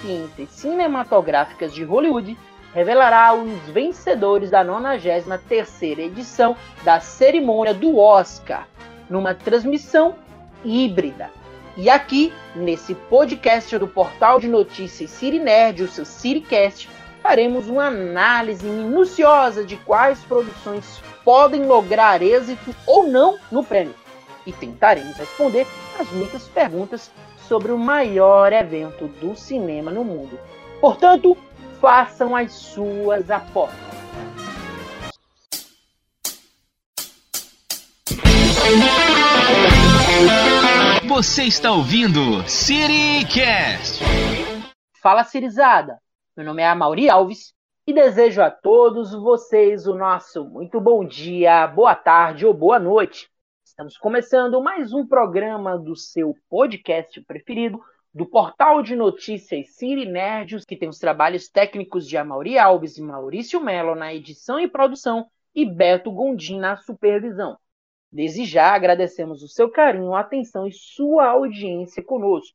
ciências cinematográficas de Hollywood, revelará os vencedores da 93ª edição da cerimônia do Oscar, numa transmissão híbrida. E aqui, nesse podcast do portal de notícias City Nerd, o seu CityCast, faremos uma análise minuciosa de quais produções podem lograr êxito ou não no prêmio. E tentaremos responder as muitas perguntas sobre o maior evento do cinema no mundo. Portanto, façam as suas apostas. Você está ouvindo CityCast. Fala, Cirizada. Meu nome é Amauri Alves e desejo a todos vocês o nosso muito bom dia, boa tarde ou boa noite. Estamos começando mais um programa do seu podcast preferido, do portal de notícias Cine Nerds, que tem os trabalhos técnicos de Amauri Alves e Maurício Melo na edição e produção e Beto Gondim na supervisão. Desde já agradecemos o seu carinho, atenção e sua audiência conosco.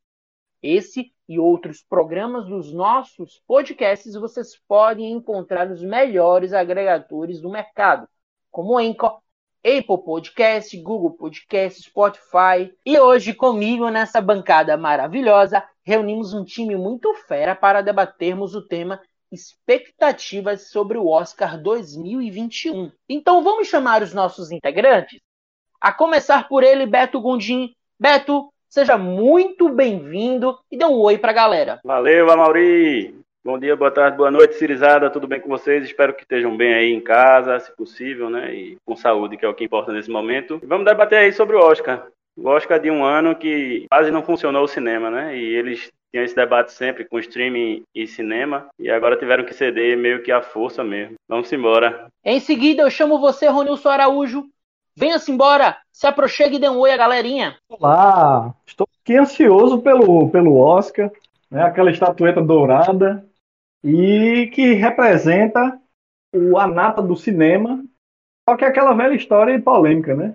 Esse e outros programas dos nossos podcasts vocês podem encontrar nos melhores agregadores do mercado, como Anchor, Apple Podcast, Google Podcast, Spotify. E hoje comigo nessa bancada maravilhosa, reunimos um time muito fera para debatermos o tema expectativas sobre o Oscar 2021. Então vamos chamar os nossos integrantes? A começar por ele, Beto Gondim. Beto, seja muito bem-vindo e dê um oi para a galera. Valeu, Amauri! Bom dia, boa tarde, boa noite, Cirizada, tudo bem com vocês? Espero que estejam bem aí em casa, se possível, né? E com saúde, que é o que importa nesse momento. E vamos debater aí sobre o Oscar. O Oscar de um ano que quase não funcionou o cinema, né? E eles tinham esse debate sempre com streaming e cinema, e agora tiveram que ceder meio que à força mesmo. Vamos embora. Em seguida, eu chamo você, Ronilson Araújo. Venha-se embora, se aproxime e dê um oi à galerinha. Olá, estou aqui ansioso pelo, pelo Oscar, né? aquela estatueta dourada e que representa o anata do cinema, só que é aquela velha história e polêmica, né?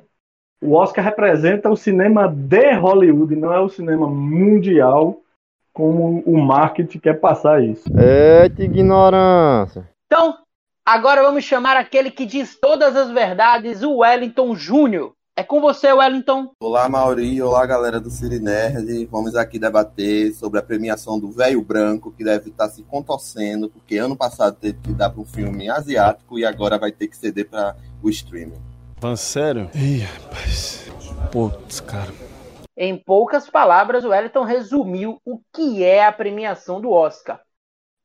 O Oscar representa o cinema de Hollywood, não é o cinema mundial, como o marketing quer passar isso. Eita ignorância! Então, agora vamos chamar aquele que diz todas as verdades, o Wellington Júnior. É com você, Wellington. Olá, Mauri. Olá, galera do Cine Nerd. Vamos aqui debater sobre a premiação do Velho Branco, que deve estar se contorcendo, porque ano passado teve que dar para um filme asiático e agora vai ter que ceder para o streaming. Van, sério? Ih, rapaz. Putz, cara. Em poucas palavras, o Wellington resumiu o que é a premiação do Oscar.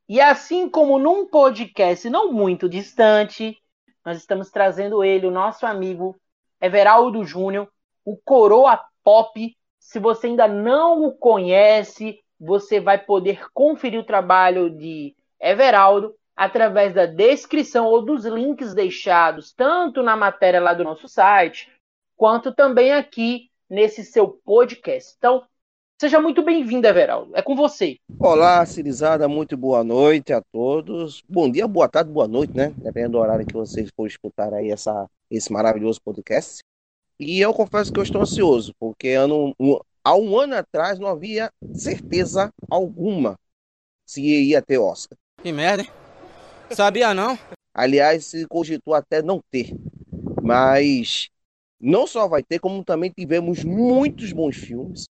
E assim como num podcast não muito distante, nós estamos trazendo ele, o nosso amigo Everaldo Júnior, o Coroa Pop. Se você ainda não o conhece, você vai poder conferir o trabalho de Everaldo através da descrição ou dos links deixados tanto na matéria lá do nosso site, quanto também aqui nesse seu podcast. Então, seja muito bem-vindo, Everaldo. É com você. Olá, Cirizada, muito boa noite a todos. Bom dia, boa tarde, boa noite, né? Dependendo do horário que vocês for escutar aí essa, esse maravilhoso podcast. E eu confesso que eu estou ansioso, porque ano, um, há um ano atrás não havia certeza alguma se ia ter Oscar. Que merda, hein? Sabia não? Aliás, se cogitou até não ter. Mas não só vai ter, como também tivemos muitos bons filmes,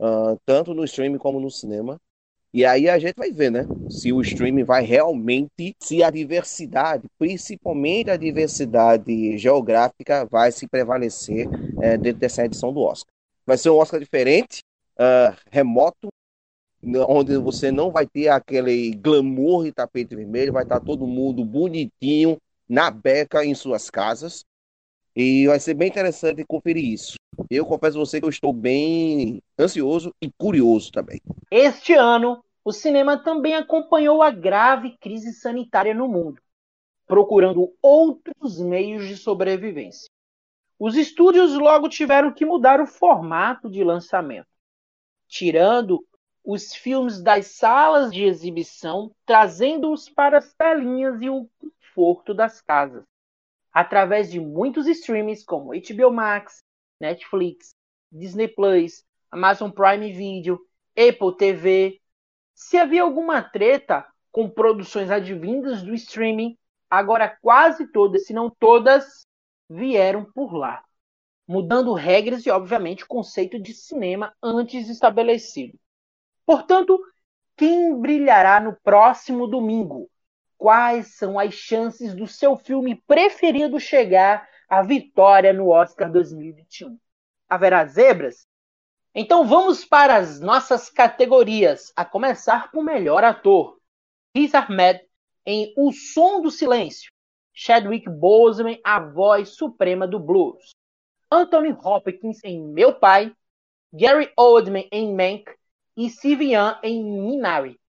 uh, tanto no streaming como no cinema. E aí a gente vai ver, né? Se o streaming vai realmente, se a diversidade, principalmente a diversidade geográfica, vai se prevalecer é, dentro dessa edição do Oscar. Vai ser um Oscar diferente, uh, remoto, onde você não vai ter aquele glamour e tapete vermelho, vai estar todo mundo bonitinho, na beca, em suas casas. E vai ser bem interessante conferir isso. Eu confesso a você que eu estou bem ansioso e curioso também. Este ano, o cinema também acompanhou a grave crise sanitária no mundo, procurando outros meios de sobrevivência. Os estúdios logo tiveram que mudar o formato de lançamento, tirando os filmes das salas de exibição, trazendo-os para as telinhas e o conforto das casas, através de muitos streams como HBO Max, Netflix, Disney Plus, Amazon Prime Video, Apple TV, Se havia alguma treta com produções advindas do streaming, agora quase todas, se não todas, vieram por lá, mudando regras e, obviamente, o conceito de cinema antes estabelecido. Portanto, quem brilhará no próximo domingo? Quais são as chances do seu filme preferido chegar à vitória no Oscar 2021? Haverá zebras? Então vamos para as nossas categorias, a começar com o melhor ator. Riz Ahmed em O Som do Silêncio. Chadwick Boseman, a voz suprema do blues. Anthony Hopkins em Meu Pai. Gary Oldman em Mank e Young em Minari.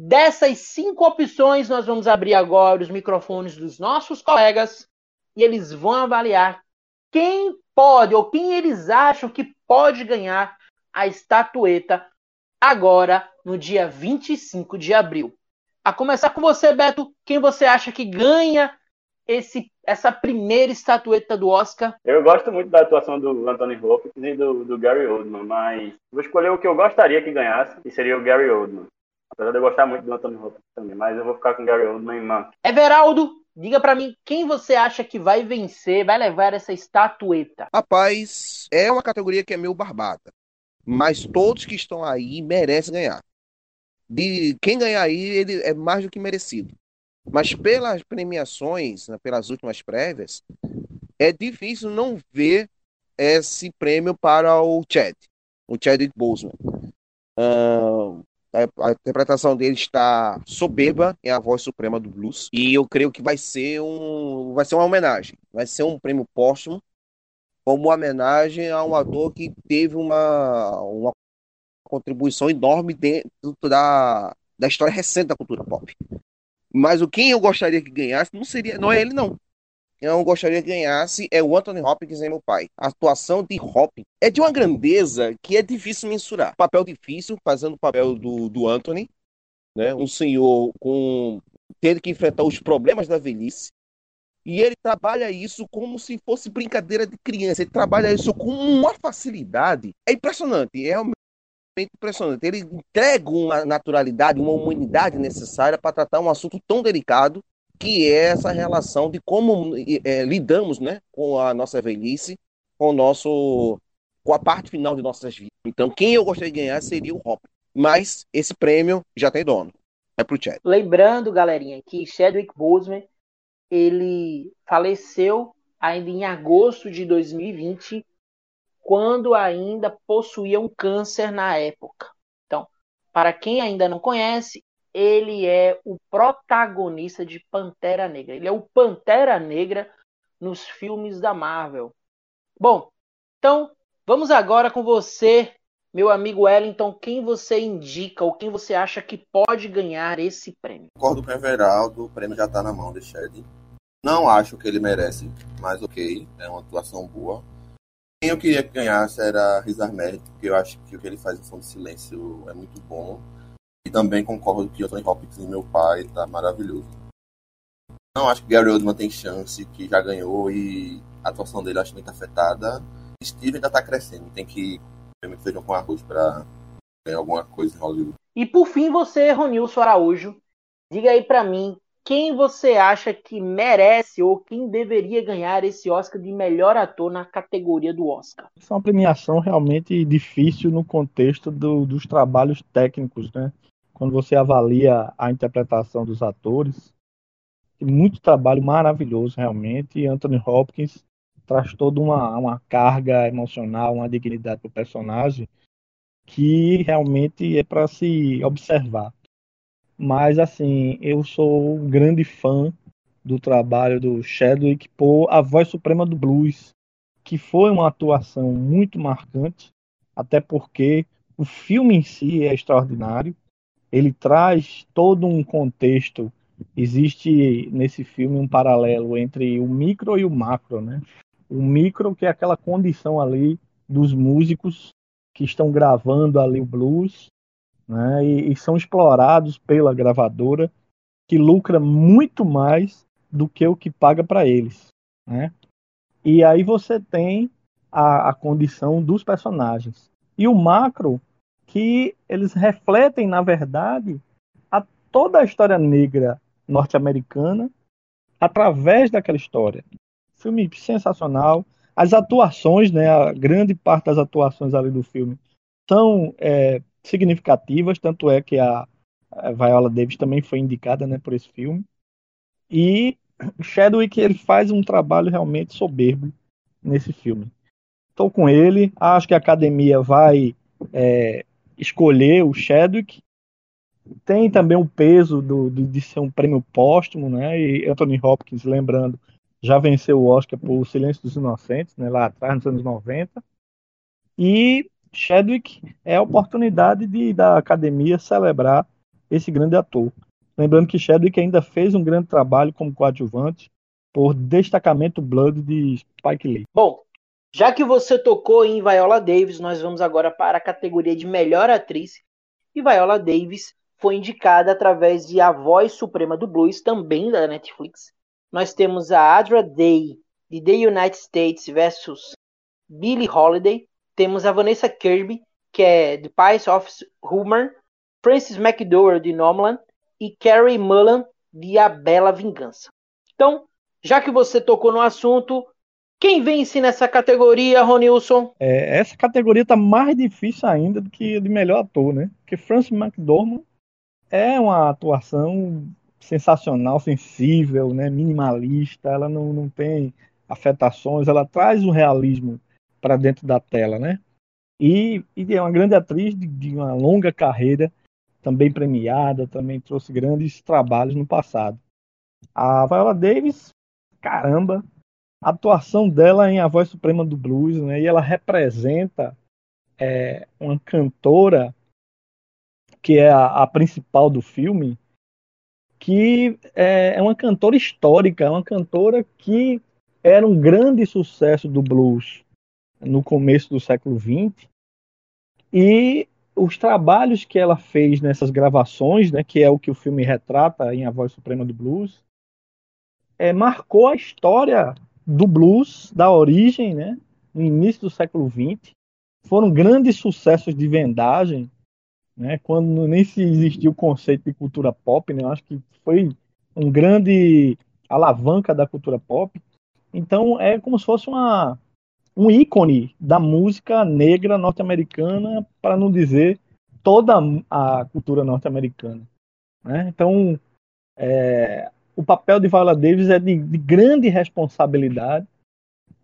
Dessas cinco opções, nós vamos abrir agora os microfones dos nossos colegas e eles vão avaliar quem pode ou quem eles acham que pode ganhar a estatueta agora no dia 25 de abril. A começar com você, Beto, quem você acha que ganha esse, essa primeira estatueta do Oscar? Eu gosto muito da atuação do Anthony Hopkins e do, do Gary Oldman, mas vou escolher o que eu gostaria que ganhasse, que seria o Gary Oldman. Apesar de eu gostar muito do Anthony Hopkins também, mas eu vou ficar com o Gary Oldman em mão. Everaldo, diga para mim quem você acha que vai vencer, vai levar essa estatueta. Rapaz, é uma categoria que é meio barbada, mas todos que estão aí merecem ganhar. De quem ganhar aí, ele é mais do que merecido. Mas pelas premiações, né, pelas últimas prévias, é difícil não ver esse prêmio para o Chad, o Chadwick Boseman. Uh, a, interpretação dele está soberba, é a voz suprema do blues. E eu creio que vai ser um, vai ser uma homenagem, vai ser um prêmio póstumo, como homenagem a um ator que teve uma, uma contribuição enorme dentro da, da história recente da cultura pop. Mas o quem eu gostaria que ganhasse não seria, não é ele não. Eu gostaria que ganhasse é o Anthony Hopkins em meu pai. A atuação de Hopkins é de uma grandeza que é difícil mensurar. Papel difícil, fazendo o papel do, do Anthony, né? Um senhor com tendo que enfrentar os problemas da velhice. E ele trabalha isso como se fosse brincadeira de criança. Ele trabalha isso com uma facilidade. É impressionante. É realmente impressionante. Ele entrega uma naturalidade, uma humanidade necessária para tratar um assunto tão delicado que é essa relação de como é, lidamos né, com a nossa velhice, com nosso com a parte final de nossas vidas. Então, quem eu gostaria de ganhar seria o Hop. Mas esse prêmio já tem dono. É pro Chad. Lembrando, galerinha, que Chadwick Boseman ele faleceu ainda em agosto de 2020 quando ainda possuía um câncer na época. Então, para quem ainda não conhece, ele é o protagonista de Pantera Negra. Ele é o Pantera Negra nos filmes da Marvel. Bom, então vamos agora com você, meu amigo Wellington. Quem você indica ou quem você acha que pode ganhar esse prêmio? Concordo com o Everaldo, o prêmio já está na mão de Shed. Não acho que ele merece, mas ok, é uma atuação boa. Quem eu queria que ganhasse era Riz Ahmed, porque eu acho que o que ele faz em Som de Silêncio é muito bom. E também concordo que o Tony Hopkins e meu pai tá maravilhoso. Não acho que Gary Oldman tem chance, que já ganhou e a atuação dele acho muito afetada. Steve ainda tá crescendo, tem que comer feijão com arroz para ganhar alguma coisa em Hollywood. E por fim, você, Ronilson Araújo, diga aí para mim quem você acha que merece ou quem deveria ganhar esse Oscar de melhor ator na categoria do Oscar? Essa é uma premiação realmente difícil no contexto do, dos trabalhos técnicos, né? Quando você avalia a interpretação dos atores, muito trabalho maravilhoso realmente. E Anthony Hopkins traz toda uma, uma carga emocional, uma dignidade para o personagem que realmente é para se observar. Mas, assim, eu sou um grande fã do trabalho do Chadwick por A Voz Suprema do Blues, que foi uma atuação muito marcante, até porque o filme em si é extraordinário. Ele traz todo um contexto. Existe nesse filme um paralelo entre o micro e o macro, né? O micro que é aquela condição ali dos músicos que estão gravando ali o blues né, e, e são explorados pela gravadora que lucra muito mais do que o que paga para eles. Né? E aí você tem a, a, condição dos personagens. E o macro que eles refletem, na verdade, a toda a história negra norte-americana através daquela história. Filme sensacional. As atuações, né, a grande parte das atuações ali do filme são é, significativas, tanto é que a, Viola Davis também foi indicada né, por esse filme. E Chadwick ele faz um trabalho realmente soberbo nesse filme. Estou com ele, acho que a academia vai é, escolher o Chadwick. Tem também o peso do, do, de ser um prêmio póstumo, né? E Anthony Hopkins, lembrando, já venceu o Oscar por Silêncio dos Inocentes, né? lá atrás, nos anos 90. E Chadwick é a oportunidade de, da academia celebrar esse grande ator. Lembrando que Chadwick ainda fez um grande trabalho como coadjuvante por destacamento Blood de Spike Lee. Bom, já que você tocou em Viola Davis, nós vamos agora para a categoria de melhor atriz. E Viola Davis foi indicada através de A Voz Suprema do Blues, também da Netflix. Nós temos a Adra Day, de The United States versus Billie Holiday. Temos a Vanessa Kirby, que é The Pies of Humor. Francis McDowell, de Nomadland. E Carrie Mullen, de A Bela Vingança. Então, já que você tocou no assunto, quem vence nessa categoria, Ronilson? É, essa categoria tá mais difícil ainda do que de melhor ator, né? Porque Francis McDormand é uma atuação sensacional, sensível, né? minimalista, ela não, não tem afetações, ela traz o realismo para dentro da tela, né? E, e, é uma grande atriz de, de uma longa carreira, também premiada, também trouxe grandes trabalhos no passado. A Viola Davis, caramba, a atuação dela em A Voz Suprema do Blues, né? E ela representa é, uma cantora que é a, a, principal do filme, que é, é uma cantora histórica, é uma cantora que era um grande sucesso do blues no começo do século XX e os trabalhos que ela fez nessas gravações, né, que é o que o filme retrata em A Voz Suprema do Blues, é, marcou a história do blues, da origem, né, no início do século XX. Foram grandes sucessos de vendagem, né, quando nem se existia o conceito de cultura pop, né, eu acho que foi um grande alavanca da cultura pop. Então é como se fosse uma, um ícone da música negra norte-americana, para não dizer toda a cultura norte-americana. Né? Então, é, o papel de Viola Davis é de, de grande responsabilidade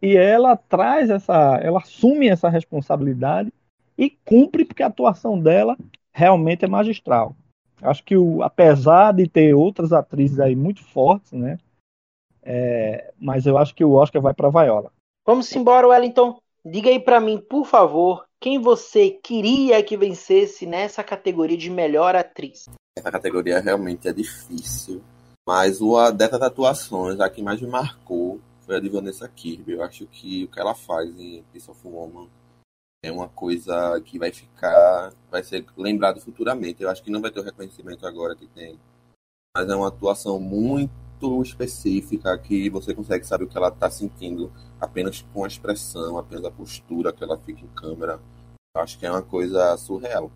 e ela traz essa, ela assume essa responsabilidade e cumpre porque a atuação dela realmente é magistral. Acho que o, apesar de ter outras atrizes aí muito fortes, né? É, mas eu acho que o Oscar vai para Viola. Vamos embora, Wellington. Diga aí para mim, por favor, quem você queria que vencesse nessa categoria de melhor atriz? Essa categoria realmente é difícil. Mas uma dessas atuações, a que mais me marcou foi a de Vanessa Kirby. Eu acho que o que ela faz em Piece of Woman é uma coisa que vai ficar, vai ser lembrado futuramente. Eu acho que não vai ter o reconhecimento agora que tem. Mas é uma atuação muito específica que você consegue saber o que ela está sentindo apenas com a expressão, apenas a postura que ela fica em câmera. Eu acho que é uma coisa surreal.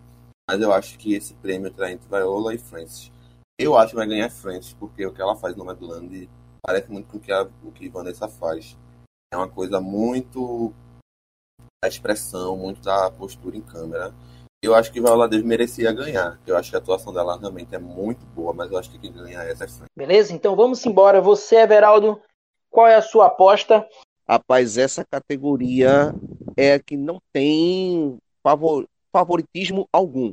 Mas eu acho que esse prêmio está entre Viola e Francis. Eu acho que vai ganhar frente, porque o que ela faz no Madland parece muito com o que, a, o que Vanessa faz. É uma coisa muito da expressão, muito da postura em câmera. Eu acho que Viola Davis merecia ganhar. Eu acho que a atuação dela realmente é muito boa, mas eu acho que quem ganha é essa é Beleza? Então vamos embora. Você, Everaldo, qual é a sua aposta? Rapaz, essa categoria é a que não tem favor, favoritismo algum.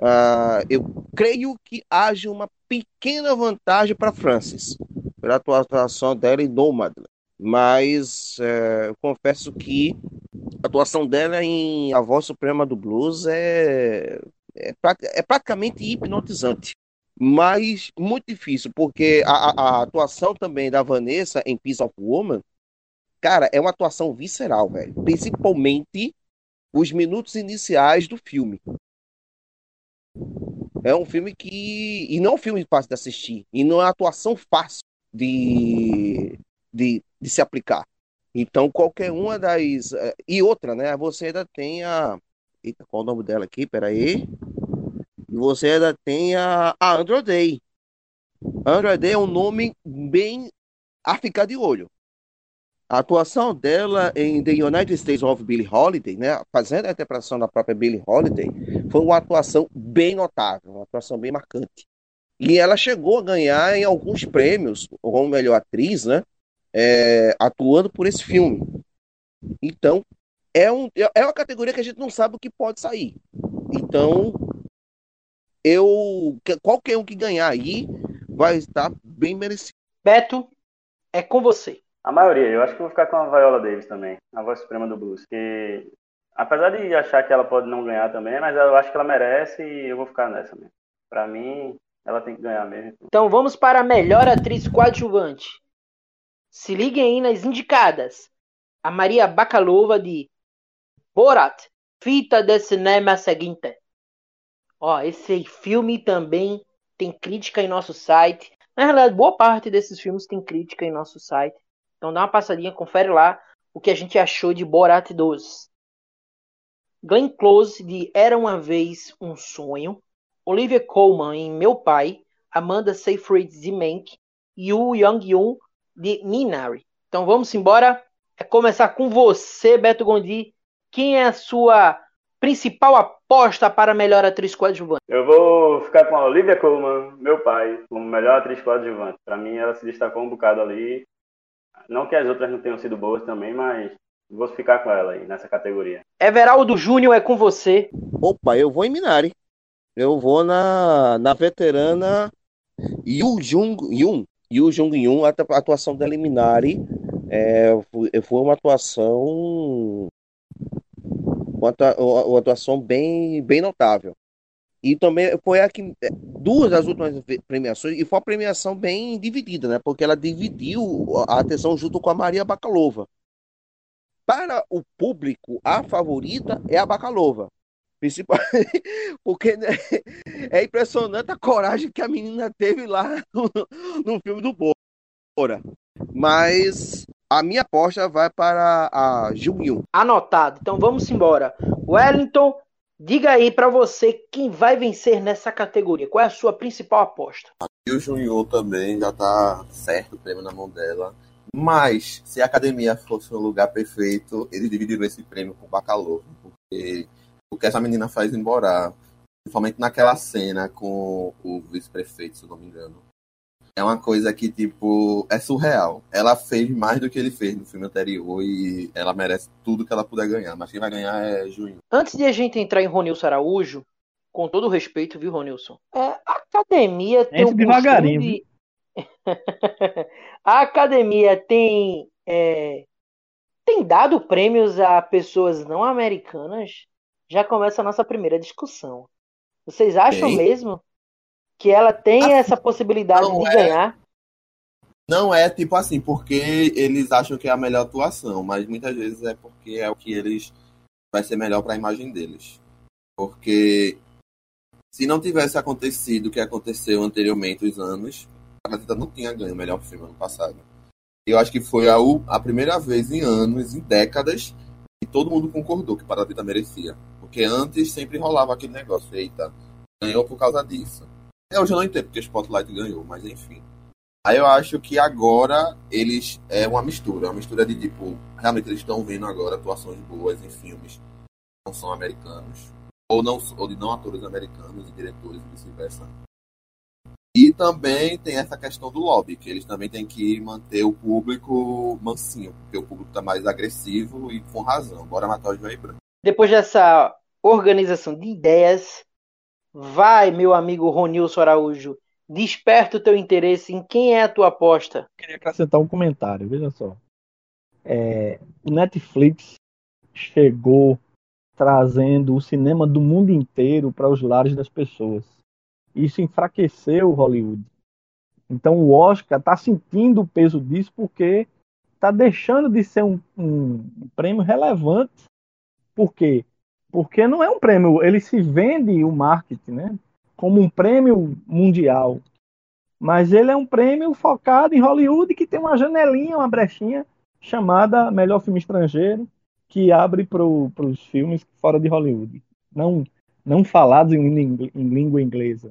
Uh, eu creio que haja uma pequena vantagem para Francis pela atuação dela em Nomadland, mas uh, eu confesso que a atuação dela em A Voz Suprema do Blues é, é, é praticamente hipnotizante, mas muito difícil, porque a, a, atuação também da Vanessa em Piece of Woman, cara, é uma atuação visceral, velho, principalmente os minutos iniciais do filme. É um filme que. E não é um filme fácil de assistir. E não é uma atuação fácil de, de, de se aplicar. Então, qualquer uma das. Eh, e outra, né? Você ainda tem a. Eita, qual o nome dela aqui? Peraí. E você ainda tem a, a Andrew Day. Andrew Day é um nome bem a ficar de olho. A atuação dela em The United States of Billie Holiday, né, fazendo a interpretação da própria Billie Holiday, foi uma atuação bem notável, uma atuação bem marcante. E ela chegou a ganhar em alguns prêmios como melhor atriz, né, é, atuando por esse filme. Então, é, um, é uma categoria que a gente não sabe o que pode sair. Então, eu qualquer um que ganhar aí vai estar bem merecido. Beto, é com você. A maioria, eu acho que vou ficar com a Viola Davis também, a voz suprema do blues, que apesar de achar que ela pode não ganhar também, mas eu acho que ela merece e eu vou ficar nessa mesmo. Para mim, ela tem que ganhar mesmo. Então vamos para a melhor atriz coadjuvante. Se liguem aí nas indicadas. A Maria Bakalova de Borat, fita de cinema seguinte. Ó, esse filme também tem crítica em nosso site. Na realidade, boa parte desses filmes tem crítica em nosso site. Então dá uma passadinha, confere lá o que a gente achou de Borat 2. Glenn Close de Era Uma Vez Um Sonho, Olivia Colman em Meu Pai, Amanda Seyfried de Mank e o Young Yoon de Minari. Então vamos embora. É começar com você, Beto Gondi. Quem é a sua principal aposta para melhor atriz coadjuvante? Eu vou ficar com a Olivia Colman, meu pai, como melhor atriz coadjuvante. Para mim, ela se destacou um bocado ali. Não que as outras não tenham sido boas também, mas vou ficar com ela aí nessa categoria. Everaldo Júnior é com você. Opa, eu vou em Minari. Eu vou na, na veterana Yu Jung Yun. Yu Jung Yun, a atuação dela em Minari é, foi uma atuação uma, uma atuação bem, bem notável. E também foi a que duas das últimas premiações, e foi uma premiação bem dividida, né? Porque ela dividiu a atenção junto com a Maria Bacalova. Para o público, a favorita é a Bacalova. Principalmente porque né, é impressionante a coragem que a menina teve lá no, no filme do Bora. Mas a minha aposta vai para a Junho. Anotado. Então vamos embora. Wellington, Diga aí para você quem vai vencer nessa categoria. Qual é a sua principal aposta? E o Junior também já tá certo o prêmio na mão dela. Mas se a academia fosse um lugar perfeito, eles dividiriam esse prêmio com o Bacalhau. Porque o que essa menina faz embora, principalmente naquela cena com o vice-prefeito, se não me engano, é uma coisa que, tipo, é surreal. Ela fez mais do que ele fez no filme anterior e ela merece tudo que ela puder ganhar. Mas quem vai ganhar é Juninho. Antes de a gente entrar em Ronilson Araújo, com todo o respeito, viu, Ronilson? É, a academia tem Entre um devagarinho. De... a academia tem, é... tem dado prêmios a pessoas não americanas. Já começa a nossa primeira discussão. Vocês acham tem? mesmo que ela tem assim, essa possibilidade de é, ganhar. Não é tipo assim, porque eles acham que é a melhor atuação, mas muitas vezes é porque é o que eles vai ser melhor para a imagem deles. Porque se não tivesse acontecido o que aconteceu anteriormente os anos, a Parasita não tinha ganho o melhor filme ano passado. Eu acho que foi a, a primeira vez em anos, em décadas, que todo mundo concordou que Parasita merecia. Porque antes sempre rolava aquele negócio, eita, ganhou por causa disso. Eu já não entendo porque Spotlight ganhou, mas enfim. Aí eu acho que agora eles é uma mistura, uma mistura de tipo, realmente eles estão vendo agora atuações boas em filmes que não são americanos, ou não ou de não atores americanos e diretores e vice-versa. E também tem essa questão do lobby, que eles também têm que manter o público mansinho, porque o público está mais agressivo e com razão. Bora matar o Joey Branco. Depois dessa organização de ideias, Vai, meu amigo Ronilson Araújo, desperta o teu interesse em quem é a tua aposta. Queria acrescentar um comentário, veja só. É, o Netflix chegou trazendo o cinema do mundo inteiro para os lares das pessoas. Isso enfraqueceu Hollywood. Então o Oscar está sentindo o peso disso porque está deixando de ser um, um prêmio relevante. Por quê? Porque não é um prêmio, ele se vende o marketing, né? Como um prêmio mundial. Mas ele é um prêmio focado em Hollywood que tem uma janelinha, uma brechinha chamada Melhor Filme Estrangeiro, que abre para os filmes fora de Hollywood. não, não falados em, em língua inglesa.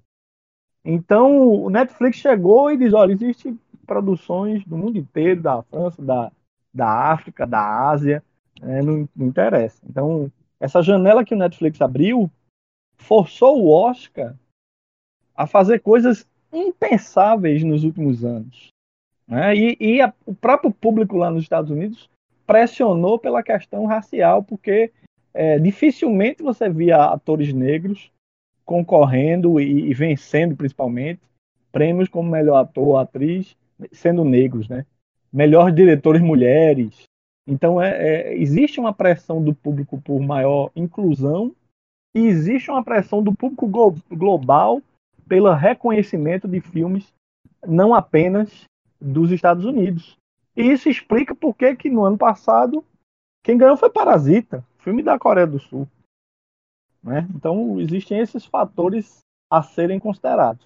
Então, o Netflix chegou e diz: olha, existem produções do mundo inteiro, da França, da, da África, da Ásia, né, não, não interessa. Então, essa janela que o Netflix abriu forçou o Oscar a fazer coisas impensáveis nos últimos anos. Né? E, e a, o próprio público lá nos Estados Unidos pressionou pela questão racial, porque é, dificilmente você via atores negros concorrendo e, e, vencendo, principalmente, prêmios como melhor ator ou atriz, sendo negros, né? Melhores diretores mulheres. Então, é, é, existe uma pressão do público por maior inclusão e existe uma pressão do público global pelo reconhecimento de filmes não apenas dos Estados Unidos. E isso explica por que, que no ano passado quem ganhou foi Parasita, filme da Coreia do Sul. Né? Então existem esses fatores a serem considerados.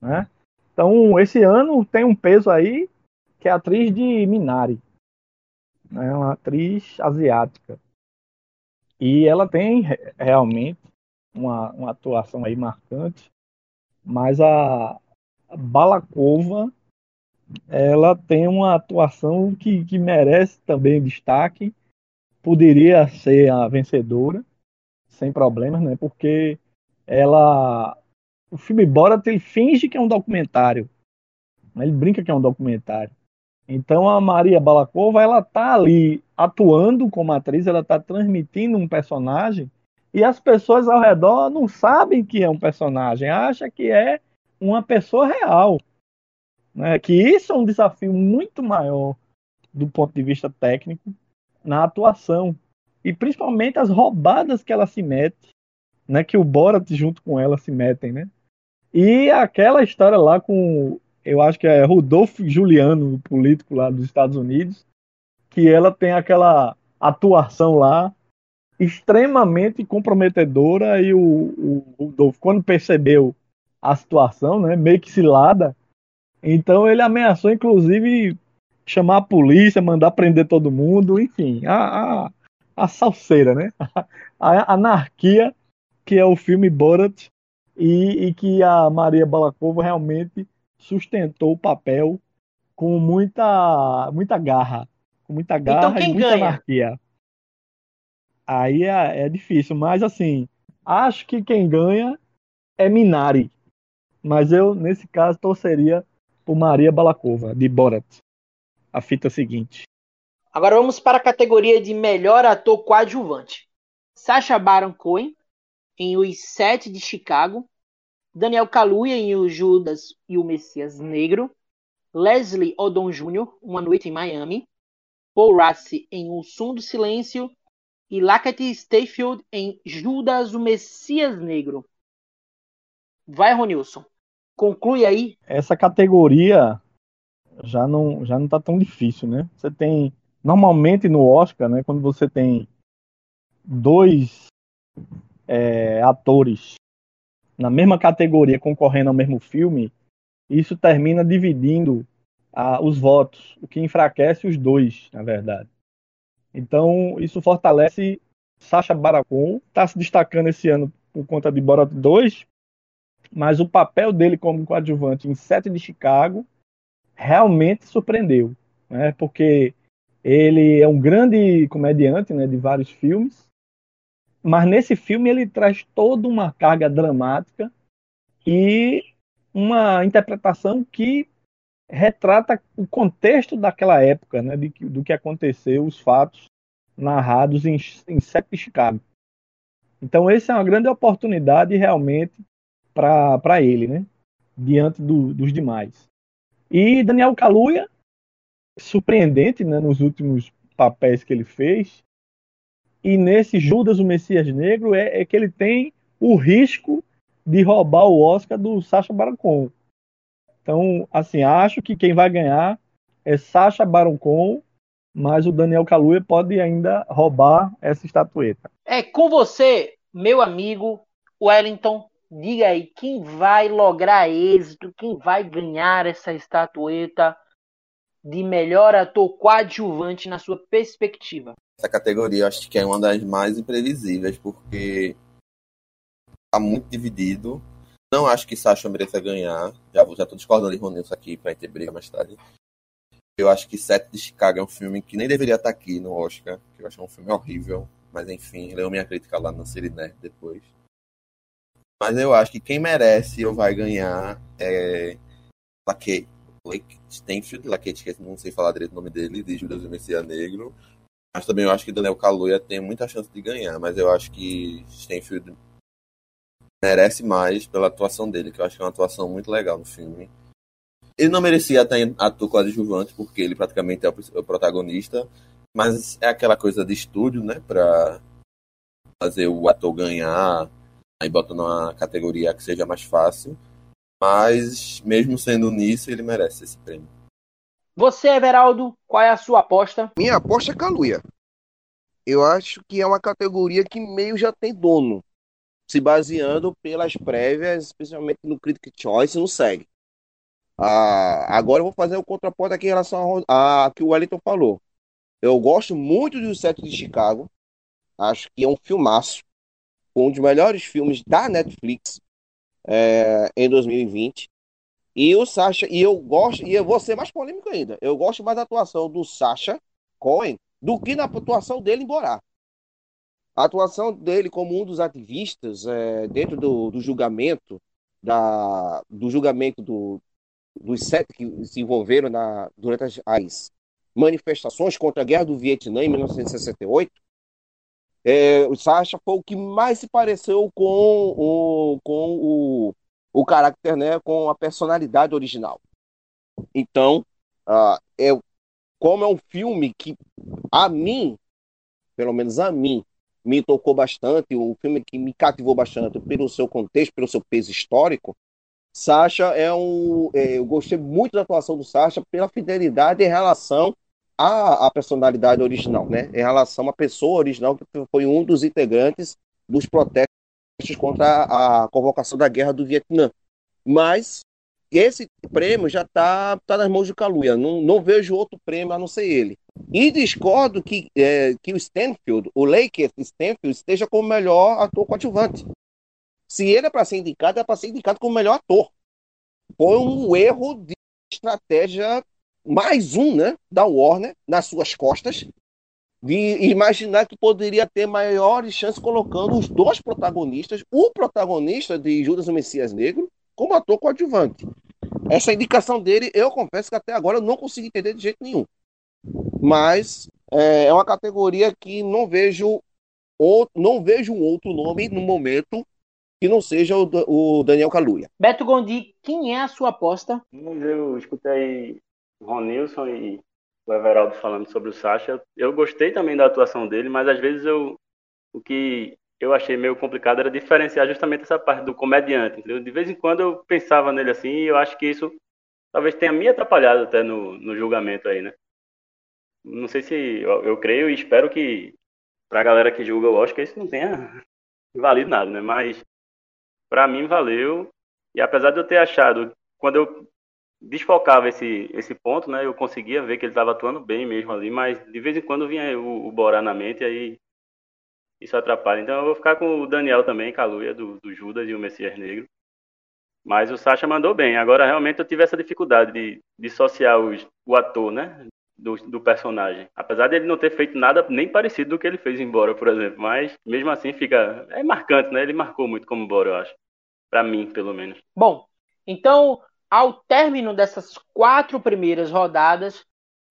Né? Então esse ano tem um peso aí que é a atriz de Minari, né? uma atriz asiática. E ela tem realmente uma, uma atuação aí marcante, mas a, Balakova ela tem uma atuação que, que merece também destaque. Poderia ser a vencedora, sem problemas, né? Porque ela. O filme Borat ele finge que é um documentário. Né? Ele brinca que é um documentário. Então a Maria Balakova ela tá ali atuando como atriz, ela tá transmitindo um personagem e as pessoas ao redor não sabem que é um personagem, acha que é uma pessoa real. Né? Que isso é um desafio muito maior do ponto de vista técnico na atuação. E principalmente as roubadas que ela se mete, né? Que o Borat junto com ela se metem, né? E aquela história lá com, eu acho que é Rodolfo Giuliano, o político lá dos Estados Unidos, que ela tem aquela atuação lá extremamente comprometedora e o, o Rodolfo, quando percebeu a situação, né, meio que cilada, então ele ameaçou, inclusive, chamar a polícia, mandar prender todo mundo, enfim, a, a, a salseira, né? A, a anarquia que é o filme Borat e, e, que a Maria Balakova realmente sustentou o papel com muita, muita garra. Com muita então, garra então, e muita ganha? anarquia. Aí é, é difícil, mas assim, acho que quem ganha é Minari. Mas eu, nesse caso, torceria por Maria Balakova, de Borat. A fita seguinte. Agora vamos para a categoria de melhor ator coadjuvante. Sacha Baron Cohen, em Os Sete de Chicago. Daniel Kaluuya, em O Judas e o Messias Negro. Leslie Odom Jr., Uma Noite em Miami. Paul Rassi, em O Som do Silêncio. E Lackett Stayfield, em Judas, o Messias Negro. Vai, Ronilson. Conclui aí. Essa categoria já não já não tá tão difícil, né? Você tem normalmente no Oscar, né, quando você tem dois é, atores na mesma categoria concorrendo ao mesmo filme, isso termina dividindo a, os votos, o que enfraquece os dois, na verdade. Então, isso fortalece Sacha Baron está se destacando esse ano por conta de Borat 2, mas o papel dele como coadjuvante em Sete de Chicago realmente surpreendeu, né? Porque ele é um grande comediante, né, de vários filmes, mas nesse filme ele traz toda uma carga dramática e uma interpretação que retrata o contexto daquela época, né, de, do que aconteceu, os fatos narrados em, em Sete Chicago. Então, essa é uma grande oportunidade realmente para ele, né? Diante do, dos demais. E Daniel Kaluuya, surpreendente né, nos últimos papéis que ele fez. E nesse Judas, o Messias Negro, é, é que ele tem o risco de roubar o Oscar do Sacha Baron Cohen. Então, assim, acho que quem vai ganhar é Sacha Baron Cohen, mas o Daniel Kaluuya pode ainda roubar essa estatueta. É com você, meu amigo Wellington Diga aí, quem vai lograr êxito, quem vai ganhar essa estatueta de melhor ator coadjuvante na sua perspectiva? Essa categoria eu acho que é uma das mais imprevisíveis, porque tá muito dividido. Não acho que Sasha mereça ganhar. Já, já tô discordando de Ronilson aqui pra ter briga mais tarde. Eu acho que Sete de Chicago é um filme que nem deveria estar aqui no Oscar. Que eu acho um filme horrível. Mas enfim, leu minha crítica lá na série Nerd depois. Mas eu acho que quem merece ou vai ganhar é Lake, Lake Stanfield, Lake, que não sei falar direito o nome dele, de Judas e Messias Negro. Mas também eu acho que Daniel Kaluuya tem muita chance de ganhar, mas eu acho que Stanfield merece mais pela atuação dele, que eu acho que é uma atuação muito legal no filme. Ele não merecia até ator coadjuvante, porque ele praticamente é o protagonista, mas é aquela coisa de estúdio, né, pra fazer o ator ganhar, aí bota numa categoria que seja mais fácil. Mas, mesmo sendo nisso, ele merece esse prêmio. Você, Everaldo, qual é a sua aposta? Minha aposta é Kaluuya. Eu acho que é uma categoria que meio já tem dono se baseando pelas prévias, especialmente no Critic Choice, no SEG. Ah, agora eu vou fazer o contraponto aqui em relação a, a que o Wellington falou. Eu gosto muito do Set de Chicago. Acho que é um filmaço. Um dos melhores filmes da Netflix é, em 2020. E o Sasha, e eu gosto, e eu vou ser mais polêmico ainda. Eu gosto mais da atuação do Sasha Cohen do que na atuação dele em Borá. A atuação dele como um dos ativistas é, dentro do, do, julgamento da, do julgamento do, dos sete que se envolveram na, durante as, as manifestações contra a guerra do Vietnã em 1968, é, o Sacha foi o que mais se pareceu com o, com o, o caráter, né, com a personalidade original. Então, uh, é, como é um filme que, a mim, pelo menos a mim, me tocou bastante, um filme que me cativou bastante pelo seu contexto, pelo seu peso histórico. Sasha é um. É, eu gostei muito da atuação do Sasha pela fidelidade em relação à, à personalidade original, né? Em relação à pessoa original, que foi um dos integrantes dos protestos contra a convocação da guerra do Vietnã. Mas esse prêmio já está tá nas mãos de Kaluuya. Não, não vejo outro prêmio a não ser ele. E discordo que, é, que o Stanfield, o Lakers Stanfield, esteja como melhor ator coadjuvante. Se ele é para ser indicado, é para ser indicado como melhor ator. Foi um erro de estratégia, mais um, né, da Warner, nas suas costas, de imaginar que poderia ter maiores chances colocando os dois protagonistas, o protagonista de Judas o Messias Negro, como ator coadjuvante. Essa indicação dele, eu confesso que até agora eu não consigo entender de jeito nenhum. Mas é, é uma categoria que não vejo ou, não vejo um outro nome no momento que não seja o, o Daniel Kaluuya. Beto Gondi, quem é a sua aposta? Eu escutei Ronilson e o Everaldo falando sobre o Sacha. Eu gostei também da atuação dele, mas às vezes eu o que eu achei meio complicado era diferenciar justamente essa parte do comediante. Entendeu? De vez em quando eu pensava nele assim e eu acho que isso talvez tenha me atrapalhado até no, no julgamento aí, né? Não sei se eu, eu creio e espero que pra galera que julga o Oscar isso não tenha valido nada, né? Mas para mim valeu. E apesar de eu ter achado, quando eu desfocava esse, esse ponto, né? Eu conseguia ver que ele estava atuando bem mesmo ali, mas de vez em quando vinha o, o Borá na mente e aí isso atrapalha. Então eu vou ficar com o Daniel também, Caluia, do, do Judas e o Messias Negro. Mas o Sacha mandou bem. Agora realmente eu tive essa dificuldade de dissociar os, o ator, né? Do, do, personagem. Apesar dele não ter feito nada nem parecido do que ele fez embora, por exemplo. Mas mesmo assim fica. É marcante, né? Ele marcou muito como embora, eu acho. Para mim, pelo menos. Bom, então, ao término dessas quatro primeiras rodadas,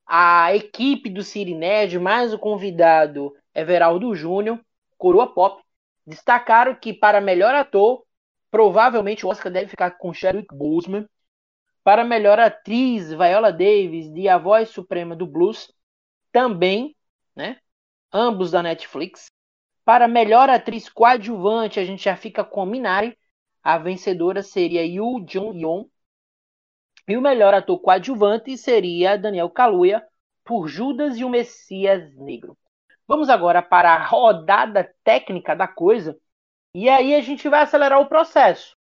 a equipe do Cirined, mais o convidado Everaldo Júnior, Coroa Pop, destacaram que para melhor ator, provavelmente o Oscar deve ficar com Chadwick Boseman. Para melhor atriz, Viola Davis, de A Voz Suprema do Blues, também, né? Ambos da Netflix. Para melhor atriz coadjuvante, a gente já fica com Minari. A vencedora seria Yu Jung-yeon. E o melhor ator coadjuvante seria Daniel Kaluuya por Judas e o Messias Negro. Vamos agora para a rodada técnica da coisa. E aí a gente vai acelerar o processo.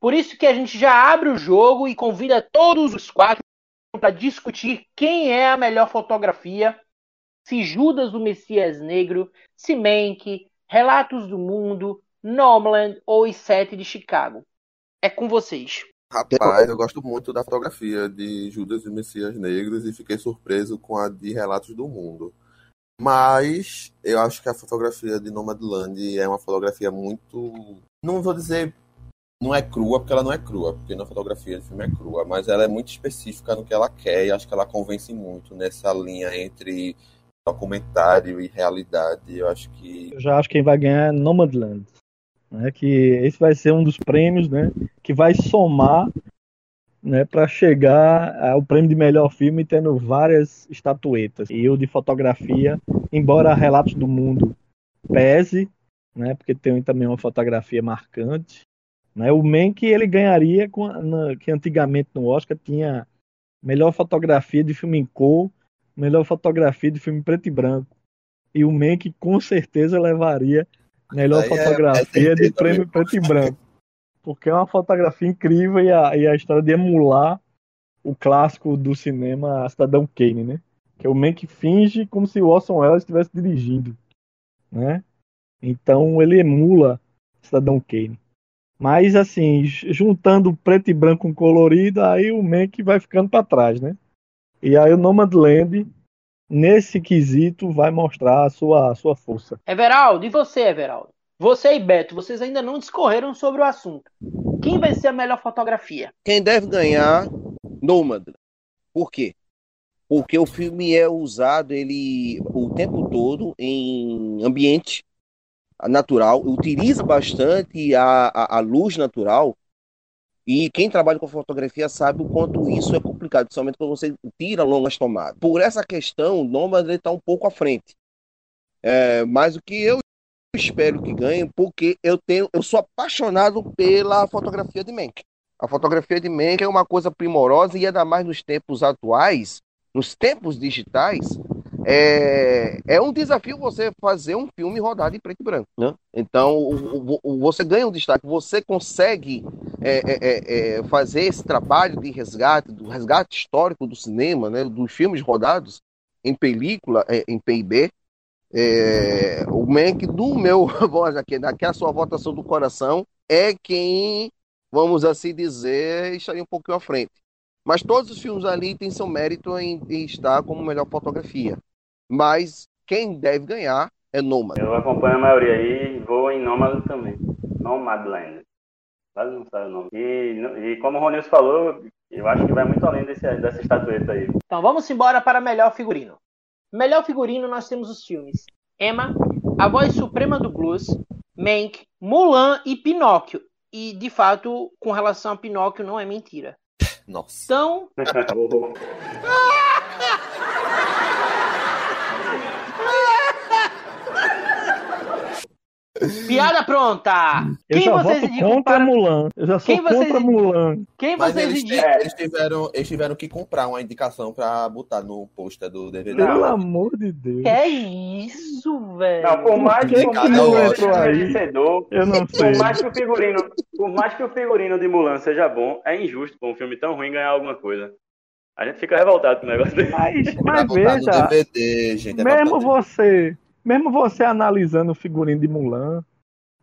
Por isso que a gente já abre o jogo e convida todos os quatro para discutir quem é a melhor fotografia. Se Judas o Messias Negro, se Relatos do Mundo, Nomadland ou Os Sete de Chicago? É com vocês. Rapaz, eu gosto muito da fotografia de Judas e Messias Negros e fiquei surpreso com a de Relatos do Mundo. Mas eu acho que a fotografia de Nomadland é uma fotografia muito. Não vou dizer. Não é crua, porque ela não é crua, porque na fotografia de filme é crua, mas ela é muito específica no que ela quer e acho que ela convence muito nessa linha entre documentário e realidade. Eu acho que. Eu já acho que quem vai ganhar é Nomadland. Né, que esse vai ser um dos prêmios né, que vai somar né, para chegar ao prêmio de melhor filme tendo várias estatuetas. E o de fotografia, embora Relatos do Mundo pese, né, porque tem também uma fotografia marcante, né, o Mank ele ganharia com na, que antigamente no Oscar tinha melhor fotografia de filme em cor, melhor fotografia de filme preto e branco. E o Mank com certeza levaria melhor Aí é- fotografia é de certeza prêmio preto e branco. Porque é uma fotografia incrível e a, e a história de emular o clássico do cinema Cidadão Kane, né? Que é o Mank finge como se o Orson Welles estivesse dirigindo, né? Então ele emula Cidadão Kane. Mas assim, juntando preto e branco com colorido, aí o Mank vai ficando para trás, né? E aí o Nomadland, nesse quesito, vai mostrar a sua, a sua força. Everaldo, e você, Everaldo? Você e Beto, vocês ainda não discorreram sobre o assunto. Quem vai ser a melhor fotografia? Quem deve ganhar, Nomadland. Por quê? Porque o filme é usado ele o tempo todo em ambiente natural, utiliza bastante a, a, a luz natural. E quem trabalha com fotografia sabe o quanto isso é complicado, principalmente quando você tira longas tomadas. Por essa questão, o Nomadland está um pouco à frente. É, mas o que eu espero que ganhe, porque eu tenho, eu sou apaixonado pela fotografia de Mank. A fotografia de Mank é uma coisa primorosa e ainda mais nos tempos atuais, nos tempos digitais, é, é um desafio você fazer um filme rodado em preto e branco. Né? Então, o- o- você ganha um destaque, você consegue é, é, é, é, fazer esse trabalho de resgate, do resgate histórico do cinema, né, dos filmes rodados em película, é, em PIB. O Mank, do meu voz aqui, naquela sua votação do coração, é quem, vamos assim dizer, estaria um pouquinho à frente. Mas todos os filmes ali têm seu mérito em, em estar como melhor fotografia. Mas quem deve ganhar é Nomad. Eu acompanho a maioria aí e vou em Nomadland também. Nomadland. Quase não sabe o nome. E, e como o Ronilson falou, eu acho que vai muito além desse, dessa estatueta aí. Então vamos embora para melhor figurino. Melhor figurino nós temos os filmes Emma, A Voz Suprema do Blues, Mank, Mulan e Pinóquio. E de fato, com relação a Pinóquio, não é mentira. Nossa. Então, piada pronta! Eu Quem já vocês voto indicam contra para... Mulan. Eu já sou Quem vocês contra? Mulan. Quem Mas vocês eles, indicam? eles, tiveram, eles tiveram que comprar uma indicação pra botar no pôster do DVD. Pelo amor de Deus. Que é isso, velho? Não, por mais que que que seja aí? merecedor, Eu não sei. por mais que o figurino, por mais que o figurino de Mulan seja bom, é injusto com um filme tão ruim ganhar alguma coisa. A gente fica revoltado com o negócio dele. Mas, Pra mas veja, DVD, gente. é pra mesmo você, mesmo você analisando o figurino de Mulan,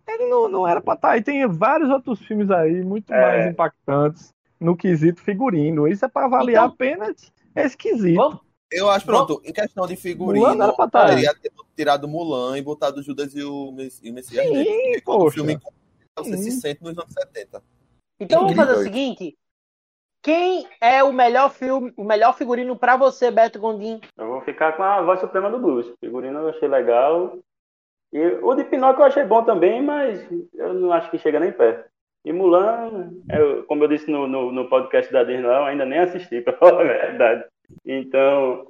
ele não, não era pra estar aí. Tem vários outros filmes aí muito É. mais impactantes no quesito figurino. Isso é pra avaliar Então- apenas esse quesito. Vamos, Eu acho, pronto, em questão de figurino, Mulan não era pra estar aí. teria ter tirado Mulan e botado Judas e o, Mes- e o Messias Sim, Negro. Porque quando o poxa. filme você Sim. se sente nos anos 70. Então vamos Incrível fazer o seguinte. Quem é o melhor filme, o melhor figurino pra você, Beto Gondim? Eu vou ficar com a voz suprema do blues. O figurino eu achei legal. E o de Pinóquio eu achei bom também, mas eu não acho que chega nem perto. E Mulan, eu- como eu disse no, no, no podcast da Disney, eu ainda nem assisti, pra falar a verdade. Então,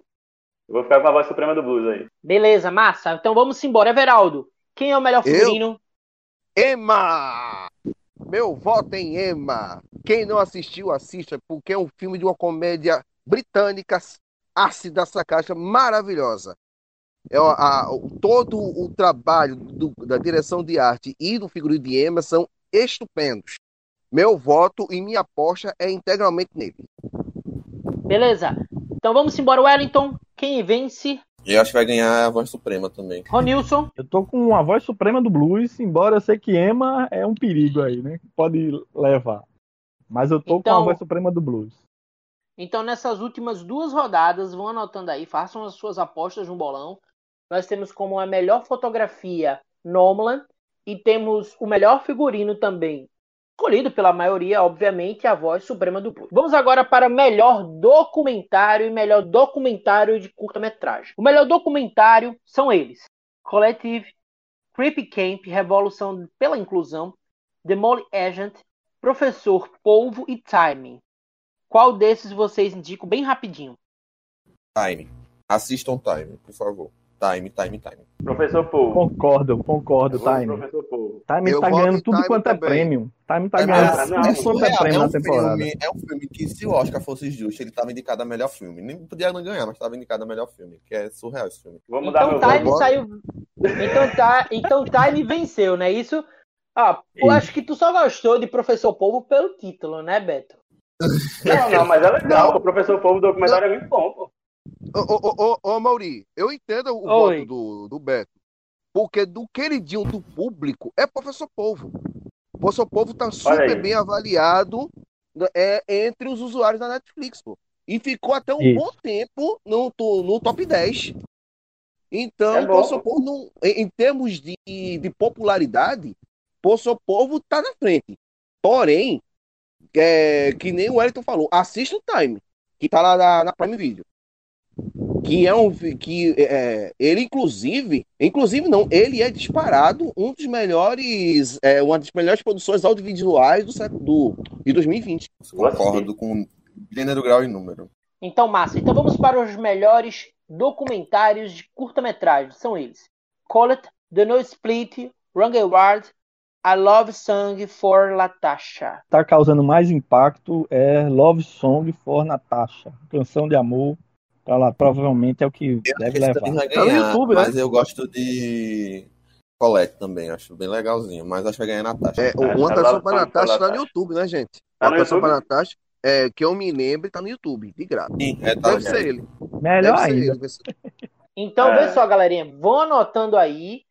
eu vou ficar com a voz suprema do blues aí. Beleza, massa. Então vamos embora. Everaldo, quem é o melhor Eu? figurino? Emma! Meu voto em Emma. Quem não assistiu, assista, porque é um filme de uma comédia britânica ácida, sacacha, maravilhosa. É, a- a- todo o trabalho do- da direção de arte e do figurino de Emma são estupendos. Meu voto e minha aposta é integralmente nele. Beleza. Então vamos embora, Wellington. Quem vence? Eu acho que vai ganhar a voz suprema também. Ronilson, Eu tô com a voz suprema do blues, embora eu sei que Emma é um perigo aí, né? Pode levar. Mas eu tô com Então- a voz suprema do blues. então nessas últimas duas rodadas, vão anotando aí, façam as suas apostas no bolão. Nós temos como a melhor fotografia Nomeland e temos o melhor figurino também. Escolhido pela maioria, obviamente, a voz suprema do público. Vamos agora para melhor documentário e melhor documentário de curta-metragem. O melhor documentário são eles: Collective, Creepy Camp, Revolução pela Inclusão, The Molly Agent, Professor Polvo e Timing. Qual desses vocês indicam bem rapidinho? Time. Assistam Time, por favor. Time, time, time. Professor Paul. Concordo, concordo, Time. Professor Paul. Time Eu tá voto ganhando tudo Time quanto é também. prêmio. Time tá É, ganhando mas- tudo não, quanto é surreal, prêmio é na um temporada. filme, é um filme que, se o Oscar fosse justo, ele estava indicado a melhor filme. Nem podia não ganhar, mas estava indicado a melhor filme. Que é surreal esse filme. Mudar Então meu Time voto. saiu. Então, tá... então Time venceu, não é isso? Ah, eu acho que tu só gostou de Professor Polvo pelo título, né, Beto? Não, não, mas é legal. O Professor do documentário é muito bom, pô. Ô, ô, ô, ô, Mauri, eu entendo o Oi. voto do, do Beto. Porque do queridinho do público é Professor Polvo. O Professor Polvo tá super bem avaliado é, entre os usuários da Netflix, pô. E ficou até um Isso. bom tempo no, no top 10. Então, É o bom. Professor Polvo, não- em, em termos de, de popularidade, o Professor Polvo tá na frente. Porém, é, que nem o Wellington falou, assista o Time, que tá lá na, na Prime Video que é um que é, ele inclusive inclusive não ele é disparado um dos melhores é, uma das melhores produções audiovisuais do século do, de 2020 Vou assistir. Concordo com gênero, grau e número. Então, massa. Então vamos para os melhores documentários de curta-metragem. São eles: Colette, The No Split, Wrong Award, I Love Song for Latasha. Tá causando mais impacto é Love Song for Natasha. Canção de amor. Pra lá, provavelmente é o que deve levar. também vai Tá no ganhar, YouTube, né? mas eu gosto de Colette também, acho bem legalzinho. Mas acho que vai ganhar Natasha. é, uma tá canção lá, para Natasha tá no. YouTube né gente Tá uma YouTube? para Natasha é, que eu me lembre tá no YouTube de graça Sim, é, tá deve ser ele Melhor deve ser ainda. ele Então, É. vê só, galerinha. Vão anotando aí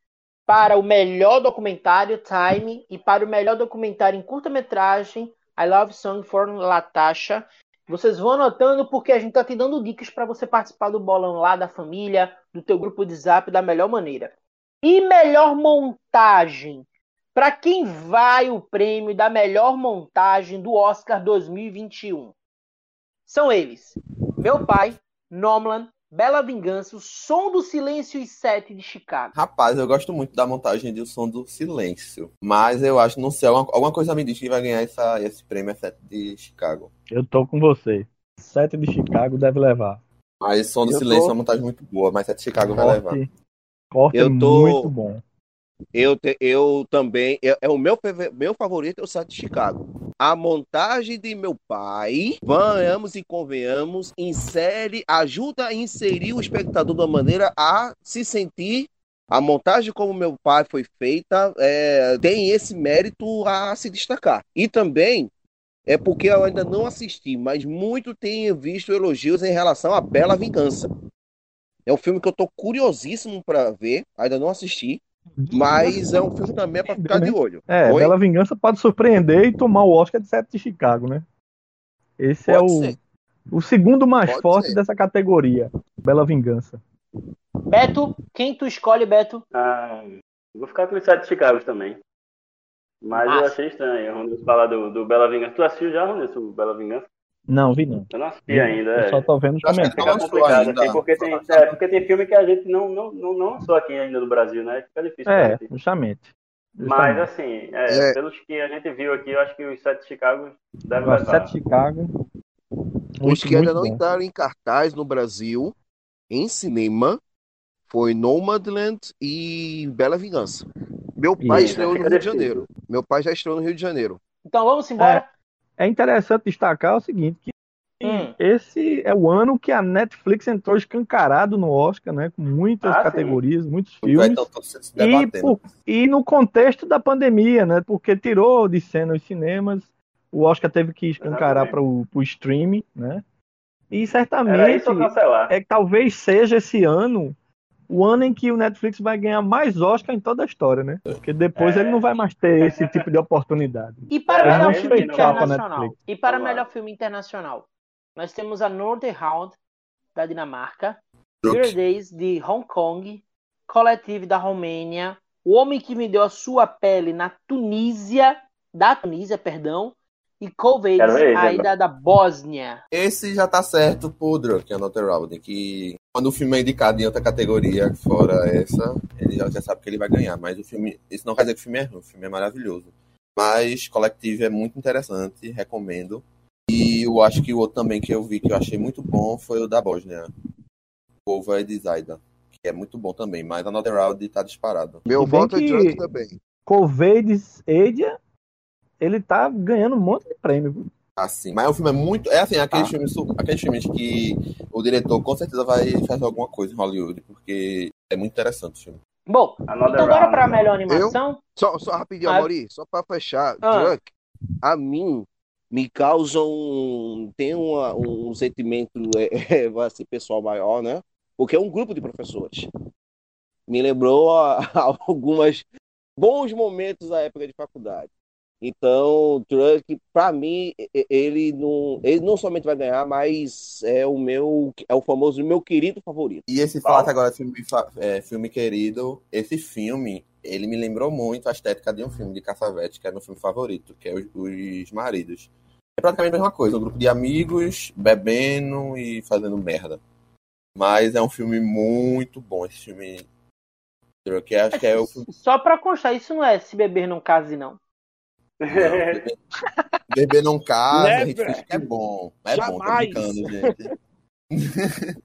para o melhor documentário Time e para o melhor documentário em curta-metragem I Love Song for Latasha. Vocês vão anotando porque a gente tá te dando dicas para você participar do bolão lá da família, do teu grupo de Zap da melhor maneira. E melhor montagem. Para quem vai o prêmio da melhor montagem do Oscar 2021? São eles: Meu Pai, Nomland, Bela Vingança, O Som do Silêncio e Sete de Chicago. Rapaz, eu gosto muito da montagem de O Som do Silêncio. Mas eu acho, não sei, alguma, alguma coisa me diz que vai ganhar essa, esse prêmio é de Chicago. Eu tô com você. Sete de Chicago deve levar. Mas Som do Eu Silêncio tô- é uma montagem muito boa, mas é de Chicago vai levar. Corte, corte é Eu tô- muito bom. Eu, te- eu também. É, é o meu, meu favorito é o site de Chicago. A montagem de meu pai, vamos e convenhamos, insere, ajuda a inserir o espectador de uma maneira a se sentir. A montagem como meu pai foi feita é, tem esse mérito a se destacar. E também é porque eu ainda não assisti, mas muito tenho visto elogios em relação a Bela Vingança. É um filme que eu tô curiosíssimo para ver, ainda não assisti. Mas é um filme também para ficar de olho. É, Oi? Bela Vingança pode surpreender e tomar o Oscar de Sete de Chicago, né? Esse é Pode o, ser. o segundo mais Pode forte ser. dessa categoria. Bela Vingança. Beto, quem tu escolhe, Beto? Ah, vou ficar com os sete Chicago também. Mas eu Massa. achei estranho o Ronilson falar do, do Bela Vingança. Tu assistiu já, Ronilson, o Bela Vingança? Não, vi não. Eu não assisti Vi, ainda. Eu É. só tô vendo os Fica comentários. lançou complicado, ainda. assim, porque tem, é, porque tem filme que a gente não, não, não, não lançou aqui ainda no Brasil, né? Fica difícil É, gente. justamente. Mas Justamente. assim, é, É. pelos que a gente viu aqui, eu acho que os sete Chicago devem levar. Sete de Chicago. Os que ainda não bom. entraram em cartaz no Brasil, em cinema, foi Nomadland e Bela Vingança. Meu pai Isso, estreou no Rio de. Janeiro. Meu pai já estreou no Rio de Janeiro. Então vamos embora. É interessante destacar o seguinte, que Hum. esse é o ano que a Netflix entrou escancarado no Oscar, né? Com muitas Ah, sim. categorias, muitos Vai filmes. E, por- e no contexto da pandemia, né? Porque tirou de cena os cinemas, o Oscar teve que escancarar para o streaming, né? E certamente é que talvez seja esse ano o ano em que o Netflix vai ganhar mais Oscar em toda a história, né? Porque depois ele não vai mais ter esse tipo de oportunidade. E para Eles melhor filme internacional. E para Vamos lá. melhor filme internacional, nós temos a Norderhound da Dinamarca. Dear Days de Hong Kong, Collective da Romênia, O Homem que Vendeu a Sua Pele na Tunísia, da Tunísia, perdão, e Kovacs, Quero ver esse, a ida da Bósnia. Esse já tá certo pro Druk, Another Round, que quando o filme é indicado em outra categoria, fora essa, ele já, já sabe que ele vai ganhar. Mas o filme, isso não quer dizer que o filme é ruim, o filme é maravilhoso. Mas Collective é muito interessante, recomendo. E eu acho que o outro também que eu vi que eu achei muito bom foi o da Bósnia, Kova e Zaida, que é muito bom também. Mas Another Round tá disparado. Meu voto é que- Drunk também. Covades Edia, ele tá ganhando um monte de prêmio. Assim, mas o filme é muito. É assim, aqueles, Ah. filmes, aqueles filmes que o diretor com certeza vai fazer alguma coisa em Hollywood, porque é muito interessante o filme. Bom, Another então bora Round. para a melhor animação. Só, só rapidinho, Ah. Amori, só pra fechar. Ah. Drunk, a mim, me causa um. Tem uma- um sentimento, é, é, vai ser pessoal maior, né? Porque é um grupo de professores. Me lembrou a, a algumas bons momentos da época de faculdade. Então, Truck, para mim, ele não, ele não somente vai ganhar, mas é o meu, é o famoso meu querido favorito. E esse fato agora, filme, é, filme querido, esse filme, ele me lembrou muito a estética de um filme de Caçavete, que é meu filme favorito, que é Os, Os Maridos. É praticamente a mesma coisa, um grupo de amigos bebendo e fazendo merda. Mas é um filme muito bom, esse filme. Que acho que é o filme. Só para constar, isso não é se beber não case, não. Beber não casa, a Never. gente finge que é bom. É bom, tô brincando, gente.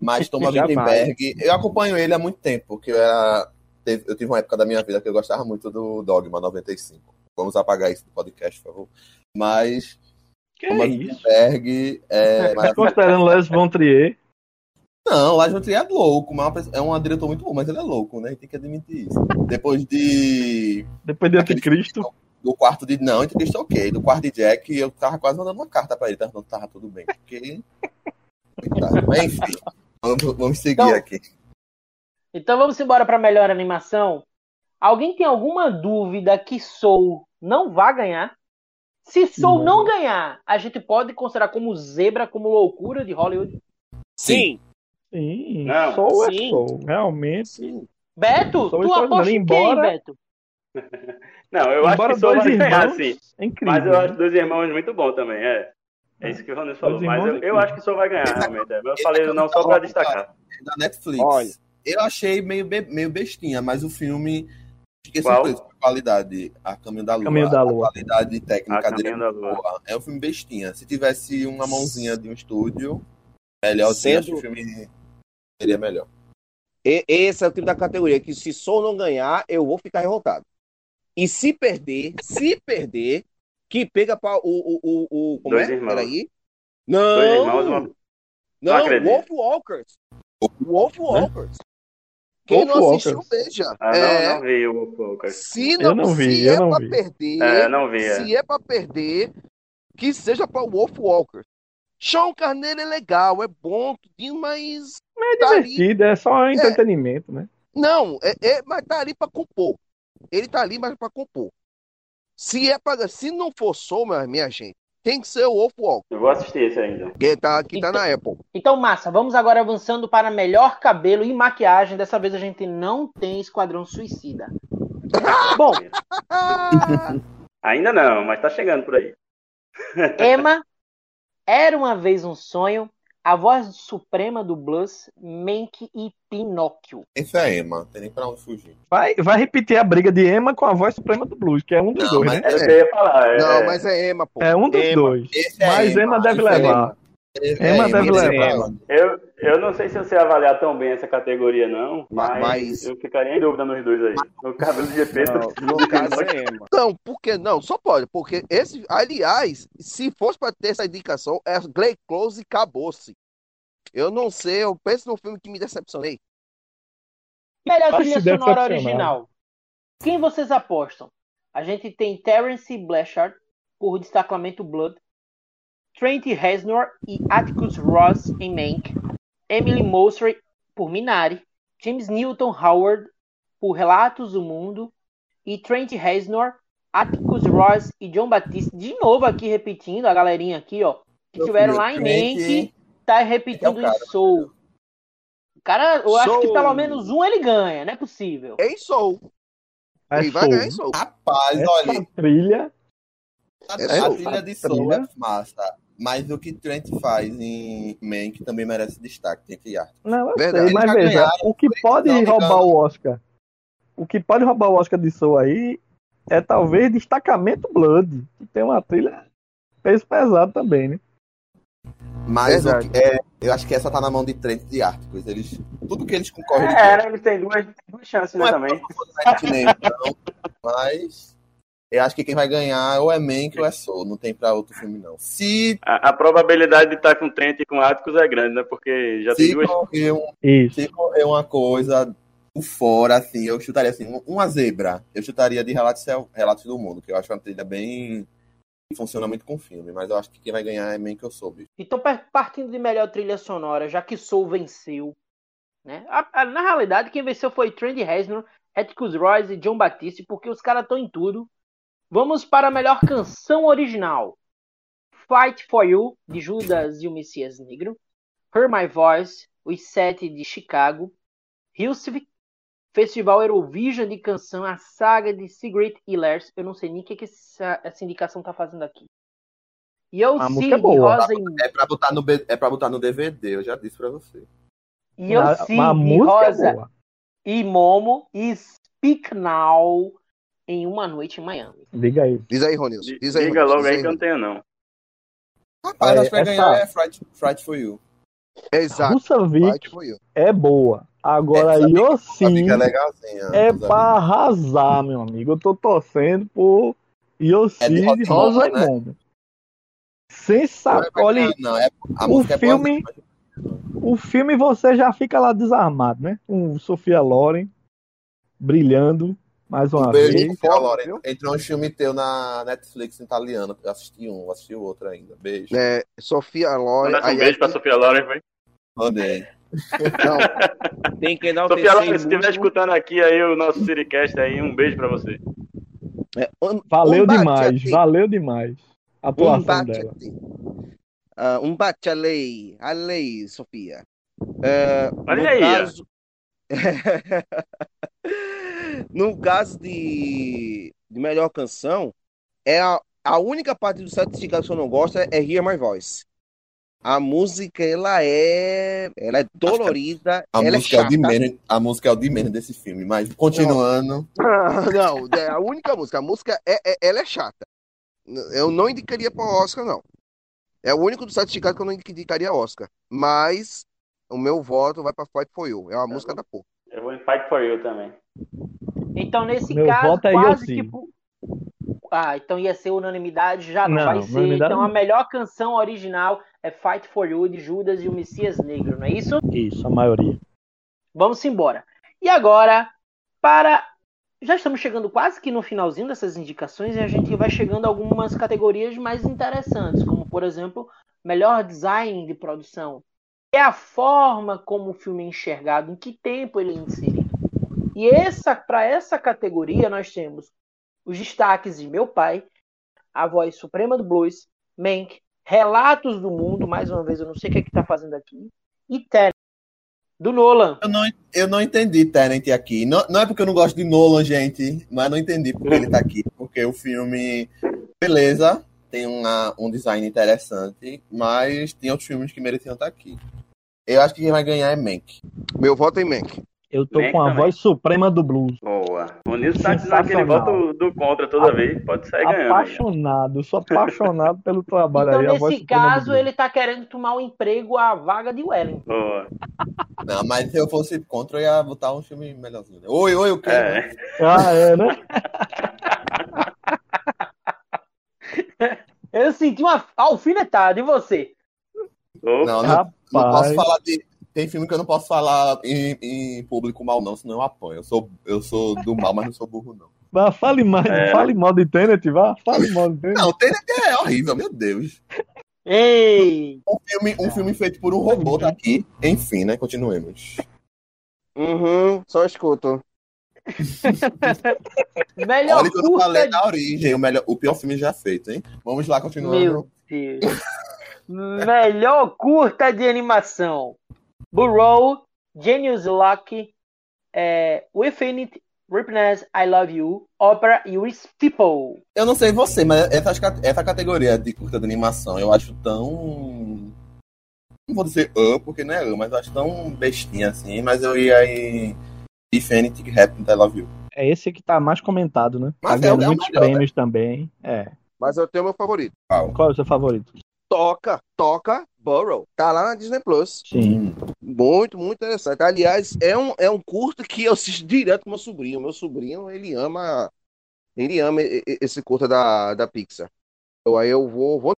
Mas Thomas. Wittenberg, eu acompanho ele há muito tempo, porque eu, era, eu tive uma época da minha vida que eu gostava muito do Dogma 95. Vamos apagar isso do podcast, por favor. Mas Que Thomas isso? Wittenberg é. Considerando Les Von Trier, Não, o Lars von Trier é louco, mas é pessoa- é um diretor muito bom, mas ele é louco, né? Tem que admitir isso. Depois de depois de Aquele Anticristo, do quarto de. Não, entrevista ok. Do quarto de Jack, eu tava quase mandando uma carta pra ele, tá? Não tava tudo bem. Porque. Coitado. Mas enfim, vamos, vamos seguir Então- aqui. Então vamos embora para a melhor animação. Alguém tem alguma dúvida que Soul não vai ganhar? Se Soul Não. não ganhar, a gente pode considerar como zebra, como loucura de Hollywood? Sim, sim, Não, Soul é sim. Soul. Realmente. sim. Beto, Soul tu está aposta em dizendo, quem, embora- Beto? Não, eu acho Embora que Soul dois vai ganhar, irmãos, sim. é incrível. Mas eu né? acho dois irmãos muito bom também, é. É isso que o Ronaldo falou. Mas irmãos eu, é eu acho que Soul vai ganhar, realmente. é. Eu falei não só pra destacar. Da Netflix. Olha. Eu achei meio, be- meio bestinha, mas o filme. Fiquei Qual? surpreso com a qualidade. A Caminho da Lua. Caminho da a Lua. qualidade técnica A dele. Caminho da Lua. boa. É um filme bestinha. Se tivesse uma mãozinha de um estúdio, melhor sim, acho que o filme seria melhor. E- esse é o tipo da categoria que se Soul não ganhar, eu vou ficar revoltado. E se perder, se perder, que pega para o, o, o, o. Como Dois é? irmãos. Peraí. Dois irmãos, Não, uma... não, Não. Wolf Walkers. Wolf Walkers. Quem Wolf não assistiu, Walkers. veja. Ah, é, não, não vi o Focus. Se Eu não, não vi, se eu é não pra vi. perder, É, não vi, é. se é pra perder, que seja pra Wolf Walkers. Sean Carneiro é legal, é bom, tudinho, mas É tá ali. divertido, é só entretenimento, né? Não, é, é, mas tá ali pra compor. Ele tá ali, mas pra compor. Se é para, se não for Soul, minha, minha gente, tem que ser o Wolf Walker, Eu vou assistir esse ainda. que tá, que tá Então- na Apple. Então, massa, vamos agora avançando para melhor cabelo e maquiagem. Dessa vez a gente não tem Esquadrão Suicida. Bom, Ainda não, mas tá chegando por aí. Emma, Era uma vez um sonho, a voz suprema do blues, Mank e Pinóquio. Esse é Emma, não tem nem pra onde fugir. Vai, vai repetir a briga de Emma com a voz suprema do blues, que é um dos Não, dois, mas né? Era o que eu ia falar. É, Não, mas é Emma, pô. É um dos Emma. dois. Esse é Mas Emma deve esse é levar. Emma é deve é levar. Emma. Eu, eu não sei se eu sei avaliar tão bem essa categoria, não. Mas, Mas- eu ficaria em dúvida nos dois aí. No cabelo de GP. Não, no caso é. Não, por que não? Só pode, porque esse, aliás, se fosse pra ter essa indicação, é Glenn Close e acabou-se. Eu não sei, eu penso no filme que me decepcionei. Melhor trilha sonora original. Quem vocês apostam? A gente tem Terence Blanchard por Destacamento Blood, Trent Reznor e Atticus Ross em Mank, Emily Mosley por Minari, James Newton Howard por Relatos do Mundo e Trent Reznor, Atticus Ross e John Batiste, de novo aqui repetindo, a galerinha aqui, ó, que tiveram lá em Mank, tá repetindo é em Soul. O cara, eu acho que pelo menos um ele ganha, não é possível. Em Soul. É Ele vai ganhar em Soul. Rapaz, Essa olha, trilha. a, É a trilha de Soul é massa. Mas o que Trent faz em Mank também merece destaque, Trent e Art. Não, eu Verdade. sei, mas veja, o que pode roubar o Oscar, o que pode roubar o Oscar de Soul aí é talvez Destacamento Blood, que tem uma trilha peso pesado também, né? Mas que- é, eu acho que essa tá na mão de Trent e Árticos. Eles, tudo que eles concorrem É, né? Eles têm duas, duas chances, Não né, é também. ganham, não, mas eu acho que quem vai ganhar ou é Mank ou é Soul. Não tem pra outro filme, não. Se, A, a probabilidade de estar com Trent e com Atticus é grande, né? Porque já tem se duas. correr, um, Isso. se correr uma coisa fora, assim, eu chutaria assim, um- uma zebra. Eu chutaria de Relatos, do Mundo, que eu acho uma trilha bem. que funciona muito com o filme, mas eu acho que quem vai ganhar é Mank ou Soul. bicho. Então, par- partindo de melhor trilha sonora, já que Soul venceu, né? A- a- na realidade, quem venceu foi Trent Reznor, Atticus Ross e John Batiste, porque os caras estão em tudo. Vamos para a melhor canção original. Fight for You, de Judas e o Messias Negro. Hear My Voice, Os Sete de Chicago. Hilsvik, Festival Eurovision de canção, a saga de Sigrid Ehlers. Eu não sei nem o que, que essa, essa indicação tá fazendo aqui. E eu A sim, é boa. Rosa e É pra botar no, é pra botar no DVD, eu já disse pra você. E eu sim, e música Rosa é boa. e Momo e Speak Now em uma noite em Miami. Diga aí. Diz aí, Ronilson. Diz aí, Diga Ronilson, logo diz aí que eu não tenho, não. Rapaz, É, acho que vai essa- ganhar é Fright, Fright for You. Exato. Russavik Fight for you. é boa. Agora, fica legalzinha. é pra arrasar, meu amigo. Eu tô torcendo por Yossi É de Rosa e e né? Não, Olha, Não, é, a o é boa, filme- mas- o filme você já fica lá desarmado, né? Com Sofia Loren brilhando mais uma Um beijo, vez. Entrou um filme teu na Netflix em italiano. Eu assisti um, assisti o outro ainda. Beijo. É, Sofia Loren. Um aí beijo pra aqui- Sofia Loren, foi. Mandei. Não, tem que dar Sofia Loren, se estiver escutando aqui aí o nosso Siricast aí, um beijo pra você. É, um, Valeu um demais, valeu demais a Um atuação bate dela. Ah, um bate a lei. A lei, Sofia. É, Olha aí, caso... no caso de, de melhor canção, é a, a única parte do certificado que eu não gosto é Hear My Voice. A música, ela é. Ela é dolorida, A ela é música é, o chata. de menos, a música é o de menos desse filme. Mas continuando. Não, é a única música. A música é, é- ela é chata. Eu não indicaria para Oscar, não. É o único do certificado que eu não indicaria Oscar. Mas o meu voto vai para Fight for You. É uma música da porra. Eu vou em Fight for You também. Então, nesse Meu caso, voto é quase que. Ah, então ia ser unanimidade, já não, Não, vai ser. Então, a melhor canção original é Fight for You de Judas e o Messias Negro, não é isso? Isso, a maioria. Vamos embora. E agora, para. Já estamos chegando quase que no finalzinho dessas indicações e a gente vai chegando a algumas categorias mais interessantes, como por exemplo, melhor design de produção. É a forma como o filme é enxergado, em que tempo ele é inserido. E essa, para essa categoria nós temos os destaques de Meu Pai, A Voz Suprema do Blues, Mank, Relatos do Mundo, mais uma vez eu não sei o que é que tá fazendo aqui, e Tenet, do Nolan. Eu não, eu não entendi Tenant aqui. Não, não é porque eu não gosto de Nolan, gente, mas não entendi porque ele tá aqui. Porque o filme, beleza, tem uma, um design interessante, mas tem outros filmes que mereciam estar aqui. Eu acho que quem vai ganhar é Mank. Meu voto é em Mank. Eu tô Mank com a também. voz suprema do blues. Boa. O Nilson tá dizendo aquele Sensacional. voto do contra toda vez. Pode sair ganhando. Apaixonado, sou apaixonado pelo trabalho Então, aí. a voz nesse caso, ele tá querendo tomar um emprego à vaga de Wellington. Boa. Não, mas se eu fosse contra, eu ia botar um filme melhorzinho. Oi, oi, o quê? É. Ah, é, né? Eu senti uma alfinetada, e você? Opa. Não, não, Rapaz. não posso falar de. Tem filme que eu não posso falar em, em público mal, não, senão eu apanho. Eu sou, eu sou do mal, mas não sou burro, não. Vá, fale mais, É. fale mal de Tenet, vá, fale mal de Tenet. Não, Tenet é horrível, meu Deus. Ei! Um filme, um filme feito por um robô tá aqui. Enfim, né? Continuemos. Uhum, só escuto. Melhor Olha que eu falei de... da origem, o, melhor, o pior filme já feito, hein? Vamos lá, continuando. Meu Deus. Melhor curta de animação. Burrow, Genius Lock, é, Within It, Ripness, I Love You, Opera e With People. Eu não sei você, mas essa, essa categoria de curta de animação eu acho tão. Não vou dizer uh, porque não é uh, mas eu acho tão bestinha assim, mas eu ia em Infinity Rap I Love You. É esse que tá mais comentado, né? Mas tá é é o muitos melhor, prêmios também. É. Mas eu tenho meu favorito. Qual? Qual é o seu favorito? Toca, toca, Burrow. Tá lá na Disney Plus. Sim. Muito, muito interessante. Aliás, é um, é um curto que eu assisto direto com meu sobrinho. Meu sobrinho, ele ama. Ele ama e- e- esse curta da, da Pixar. Então aí eu vou, vou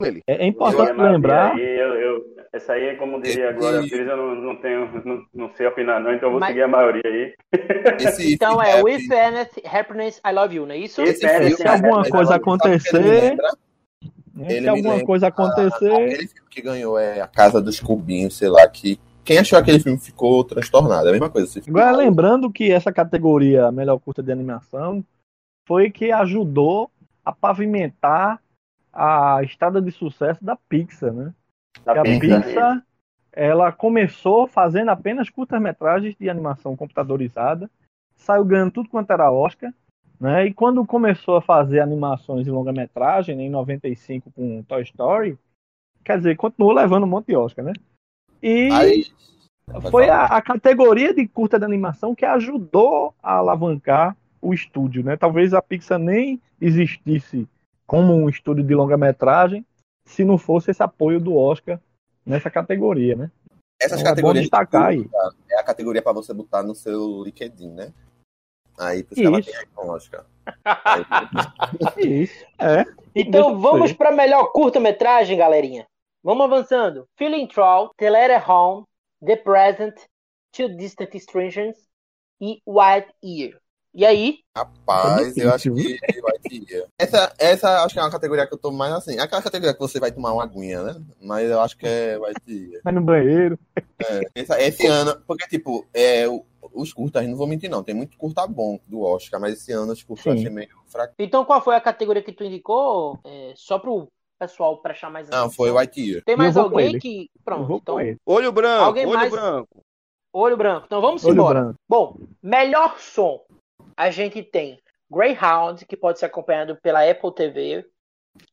nele. É, é Eu importante matar lembrar. aí, eu- eu- essa aí, como diria a Glória Esse- Pires, eu não, não tenho, não, não sei opinar não, então eu vou Mas- seguir a maioria aí. Esse Então é With Anyth, Happiness, I Love You, não é isso? Esse esse é- filme, Se alguma coisa acontecer, Ele se alguma lembra- coisa acontecer, Aquele filme que ganhou é A Casa dos Cubinhos, sei lá, que quem achou aquele filme ficou transtornado. É a mesma coisa. Esse filme. Agora, lembrando que essa categoria melhor curta de animação foi que ajudou a pavimentar a estrada de sucesso da Pixar, né? Da a Pixar. Pixar, ela começou fazendo apenas curtas-metragens de animação computadorizada, saiu ganhando tudo quanto era Oscar, né? E quando começou a fazer animações de longa-metragem, né, em 95 com Toy Story, quer dizer, continuou levando um monte de Oscar, né? E Aí, foi a, a categoria de curta de animação que ajudou a alavancar o estúdio, né? Talvez a Pixar nem existisse como um estúdio de longa-metragem se não fosse esse apoio do Oscar nessa categoria, né? essas Então é categorias destacar aí. é a categoria pra você botar no seu LinkedIn, né? Aí por isso que ela tem com Oscar. Aí, Isso, é. Então Deixa vamos para melhor curta-metragem, galerinha. Vamos avançando. Feeling Troll, The Letter Home, The Present, Two Distant Strangers e White Ear. E aí? Rapaz, eu acho que vai ter. Essa, essa acho que é uma categoria que eu tô mais assim. É aquela categoria que você vai tomar uma aguinha, né? Mas eu acho que é, vai ter. Vai no banheiro. Essa- esse ano, porque tipo, é, o- os curtas, não vou mentir não, tem muito curta bom do Oscar, mas esse ano os curtas eu achei meio fraco. Então qual foi a categoria que tu indicou? É, só pro pessoal prestar mais Não, atenção. foi White Year. Tem mais alguém que. Pronto, então. Olho branco, Alguém olho mais? branco. Olho branco. Então vamos Olho embora. branco. Bom, melhor som. A gente tem Greyhound, que pode ser acompanhado pela Apple TV.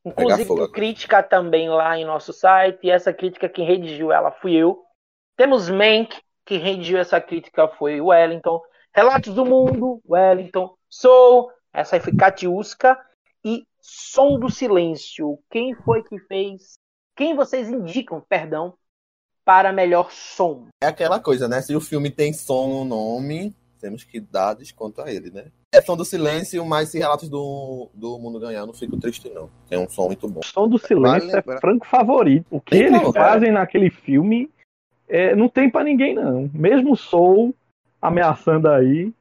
Inclusive fogo com crítica também lá em nosso site. E essa crítica quem redigiu ela fui eu. Temos Mank, que redigiu essa crítica foi o Wellington. Relatos do Mundo, Wellington. Soul, essa aí foi Katiuska. E Som do Silêncio. Quem foi que fez? Quem vocês indicam, perdão, para melhor som? É aquela coisa, né? Se o filme tem som no nome, temos que dar desconto a ele, né? É som do silêncio, mas se Relatos do, do Mundo ganhar, eu não fico triste, não. Tem um som muito bom. Som do silêncio Vale lembrar. é franco favorito. O que Então, eles fazem naquele filme é, não tem pra ninguém, não. Mesmo o Soul ameaçando aí,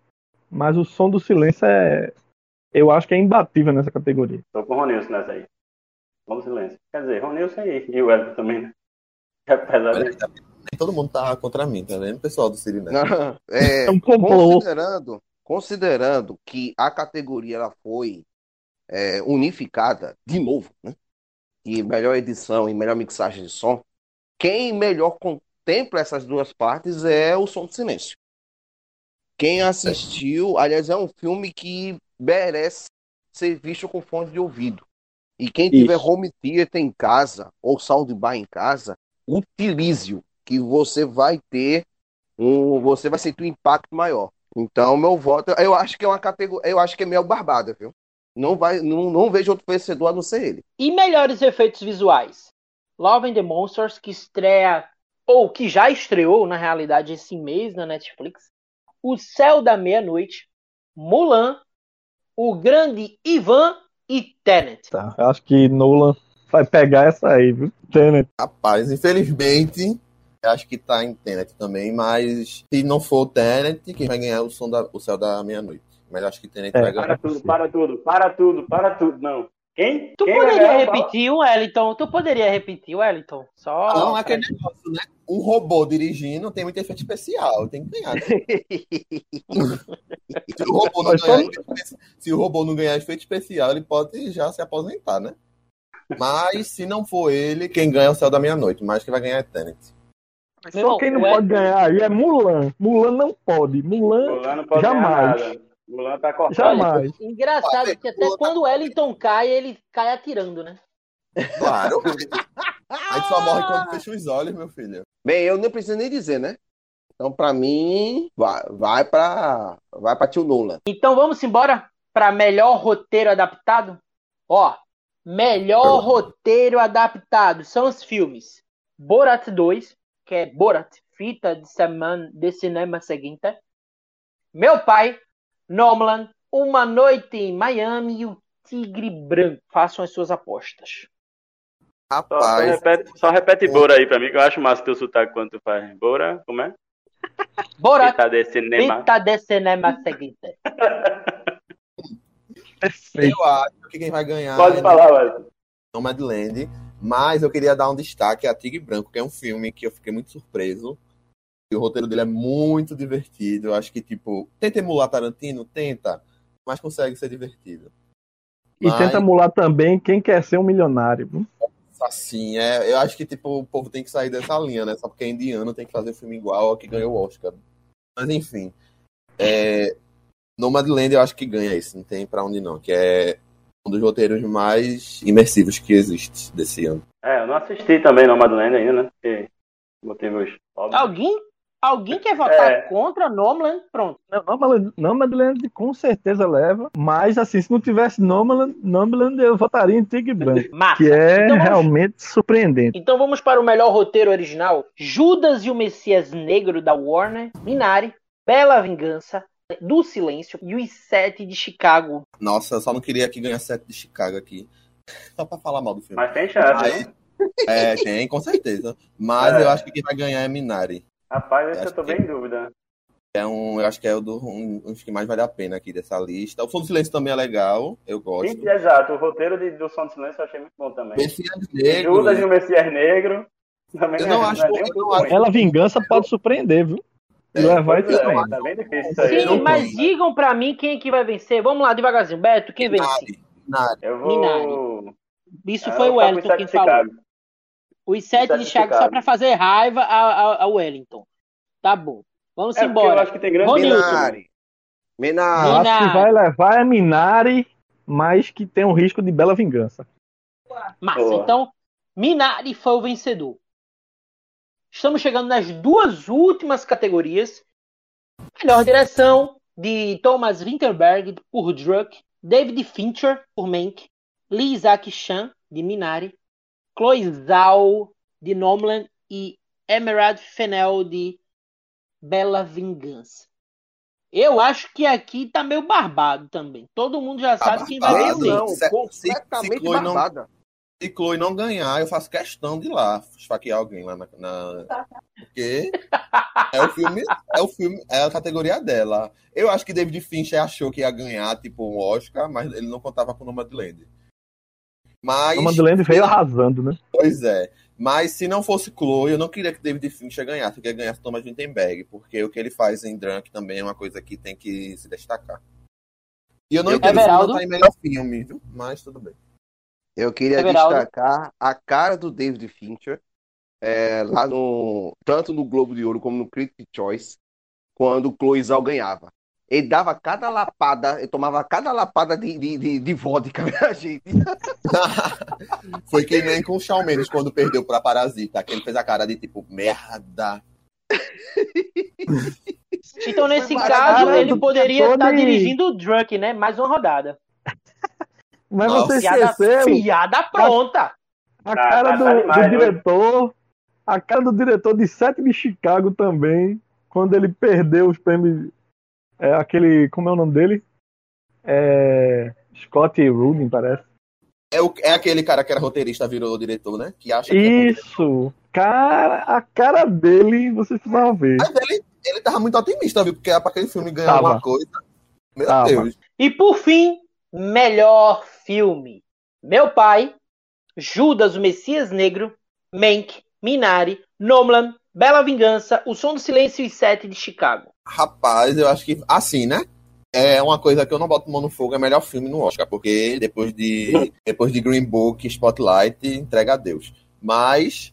mas o som do silêncio é. Eu acho que é imbatível nessa categoria. Tô com o Ronilson nessa aí. Vamos silêncio. Quer dizer, Ronilson aí. E o Elton também, né? Apesar de... nem todo mundo tá contra mim, tá vendo? Pessoal do Siri, né? Não, é, É um considerando, considerando que a categoria ela foi é, unificada de novo, né? E melhor edição e melhor mixagem de som, quem melhor contempla essas duas partes é o Som do Silêncio. Quem assistiu, aliás, é um filme que merece ser visto com fone de ouvido. E quem tiver Isso. home theater em casa ou soundbar em casa, utilize-o, que você vai ter um, você vai sentir um impacto maior. Então, meu voto, eu acho que é uma categoria, eu acho que é meio barbada, viu? Não vai, não, não vejo outro vencedor a não ser ele. E melhores efeitos visuais? Love and the Monsters, que estreia, ou que já estreou, na realidade, esse mês na Netflix. O Céu da Meia-Noite, Mulan, O Grande Ivan e Tenet. Tá? Eu acho que Nolan vai pegar essa aí, viu? Tenet. Rapaz, infelizmente, eu acho que tá em Tenet também, mas se não for o Tenet, quem vai ganhar é o som da, o céu da meia-noite. Mas eu acho que Tenet É. vai ganhar. Para tudo, para tudo, para tudo, para tudo. Não. Quem? Tu Quem poderia repetir, Wellington? Tu poderia repetir, Wellington? Só. Não, é aquele negócio, né? Um robô dirigindo tem muito efeito especial, tem que ganhar. né? se, o robô não ganhar, se o robô não ganhar efeito especial, ele pode já se aposentar, né? Mas se não for ele, quem ganha é o céu da meia-noite, mas quem vai ganhar é Tenet. Só quem não o pode ganhar aí é Mulan. Mulan não pode. Mulan, Mulan não pode Jamais. Mulan tá cortado. jamais. Engraçado que até quando o Wellington cai, ele cai atirando, né? Claro. A gente só morre quando fecha os olhos, meu filho. Bem, eu nem preciso nem dizer, né? Então, pra mim, vai, vai pra. Vai pra tio Nolan. Então vamos embora para melhor roteiro adaptado? Ó, melhor roteiro adaptado são os filmes Borat 2, que é Borat, fita de semana de cinema seguinte. Meu pai, Nomadland, Uma Noite em Miami e o Tigre Branco. Façam as suas apostas. Só, só Rapaz, repete, só repete Bora aí pra mim, que eu acho massa teu sotaque quando tu faz. Bora, como é? Borat, Fita de cinema. fita de cinema seguinte. Perfeito. eu acho que quem vai ganhar Pode é falar, Wesley. Nomadland, mas eu queria dar um destaque a Tigre Branco, que é um filme que eu fiquei muito surpreso. O roteiro dele é muito divertido. Eu acho que, tipo, tenta emular Tarantino, tenta, mas consegue ser divertido. E Mas- tenta emular também quem quer ser um milionário. viu? Assim, é, eu acho que tipo, o povo tem que sair dessa linha, né? Só porque é indiano tem que fazer filme igual ao que ganhou o Oscar. Mas enfim. É, Nomadland eu acho que ganha isso, não tem pra onde não, que é um dos roteiros mais imersivos que existe desse ano. É, eu não assisti também no Nomadland ainda, né? Porque motivos óbvios. Alguém, alguém quer votar É. contra Nomadland? Pronto. Não, Nomadland, Nomadland com certeza leva, mas assim, se não tivesse Nomadland, Nomadland eu votaria em Branco, Massa. que é Então vamos- realmente surpreendente. Então vamos para o melhor roteiro original: Judas e o Messias Negro da Warner, Minari, Bela Vingança, Do Silêncio e os Sete de Chicago. Nossa, eu só não queria que ganhasse sete de Chicago aqui. Só pra falar mal do filme. Mas tem chance, Aí- né? É, tem, com certeza. Mas É. eu acho que quem vai ganhar é Minari. Rapaz, esse eu tô bem em dúvida. É um, eu acho que é o do, um, um que mais vale a pena aqui dessa lista. O Som do Silêncio também é legal, eu gosto. Sim, exato, o roteiro de, do Som do Silêncio eu achei muito bom também. Messias Negro. Judas e o Messias Negro. Também Eu não, é, acho- não é eu não acho-. Ela vingança pode surpreender, viu? E levar Pois isso é, também. tá bem difícil isso aí. Sim, não mas digam pra mim quem é que vai vencer. Vamos lá, devagarzinho. Beto, quem vence? Minari. Eu vou. Minari. Isso Ah, foi eu o com Wellington Sete quem falou. Os Sete de Chicago só pra fazer raiva a, a, a Wellington. Tá bom. Vamos É, porque eu embora. acho que tem grande Ronilson. Minari. Minari. Eu acho que Minari. vai levar é Minari, mas que tem um risco de bela vingança. Massa. Boa. Então, Minari foi o vencedor. Estamos chegando nas duas últimas categorias. Melhor direção de Thomas Winterberg por Druck, David Fincher por Mank, Lee Isaac Chan de Minari, Chloe Zhao de Nomadland e Emerald Fennell de Bela Vingança. Eu acho que aqui tá meio barbado também. Todo mundo já sabe quem vai vencer. Não, Se- se- completamente se Chloe não- barbada. Se Chloe não ganhar, eu faço questão de ir lá esfaquear alguém lá na. na- Porque é o filme, é o filme, é a categoria dela. Eu acho que David Fincher achou que ia ganhar, tipo, um Oscar, mas ele não contava com o Nomadland. Mas. O Nomadland veio arrasando, né? Pois é. Mas se não fosse Chloe, eu não queria que David Fincher ganhasse, eu queria que ganhasse Thomas Winterberg, porque o que ele faz em Drunk também é uma coisa que tem que se destacar. E eu não Eu- entendo se Everaldo? não tá em melhor filme, viu? Mas tudo bem. Eu queria Everaldo. destacar a cara do David Fincher, é, lá no. Tanto no Globo de Ouro como no Critics' Choice, quando o Chloe Zhao ganhava. Ele dava cada lapada, ele tomava cada lapada de, de, de, de vodka, minha gente. Foi que nem com o Shawn Mendes quando perdeu pra Parasita, que ele fez a cara de tipo, merda. Então, nesse caso, ele poderia estar e- dirigindo o Drunk, né? Mais uma rodada. Mas Nossa, você esqueceu piada pronta. a Tá- cara tá- do, tá do diretor, a cara do diretor de Sete de Chicago também, quando ele perdeu os prêmios, é, aquele, como é o nome dele? É, Scott Rudin, parece. É, o, é aquele cara que era roteirista, virou diretor, né? Que acha que é Isso, cara, a cara dele, vocês precisam ver. Mas ele, ele tava muito otimista, viu? Porque era pra aquele filme ganhar Tava. alguma coisa. Meu Tava. Deus. E por fim, melhor filme. Meu Pai, Judas, o Messias Negro, Mank, Minari, Nomadland, Bela Vingança, O Som do Silêncio e Sete de Chicago. Rapaz, eu acho que assim, né? É uma coisa que eu não boto mão no fogo, é o melhor filme no Oscar, porque depois de, depois de Green Book, Spotlight, entrega a Deus. Mas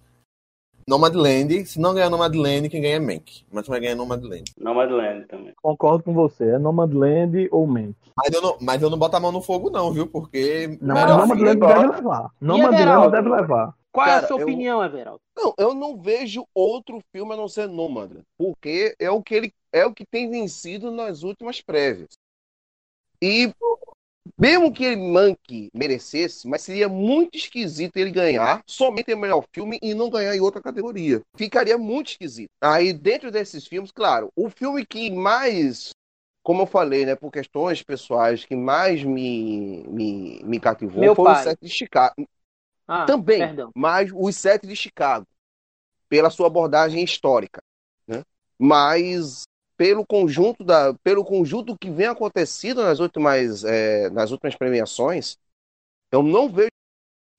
Nomadland, se não ganhar Nomadland, quem ganha é Mank. Mas vai ganhar Nomadland. Nomadland também. Concordo com você, é Nomadland ou Mank. Mas eu, não, mas eu não boto a mão no fogo, não, viu? Porque. Não, Nomadland deve levar. Nomadland deve levar. Qual é a Cara, sua eu- opinião, Everaldo? Não, eu não vejo outro filme a não ser Nomadland, porque é o que ele é o que tem vencido nas últimas prévias. E mesmo que ele manque merecesse, mas seria muito esquisito ele ganhar somente o melhor filme e não ganhar em outra categoria. Ficaria muito esquisito. Aí dentro desses filmes, claro, o filme que mais como eu falei, né, por questões pessoais, que mais me, me, me cativou Meu foi pai. o set de Chicago. Ah, Também, Perdão. mas os sete de Chicago, pela sua abordagem histórica, né? Mas pelo conjunto da, pelo conjunto que vem acontecendo nas últimas, é, nas últimas premiações, eu não vejo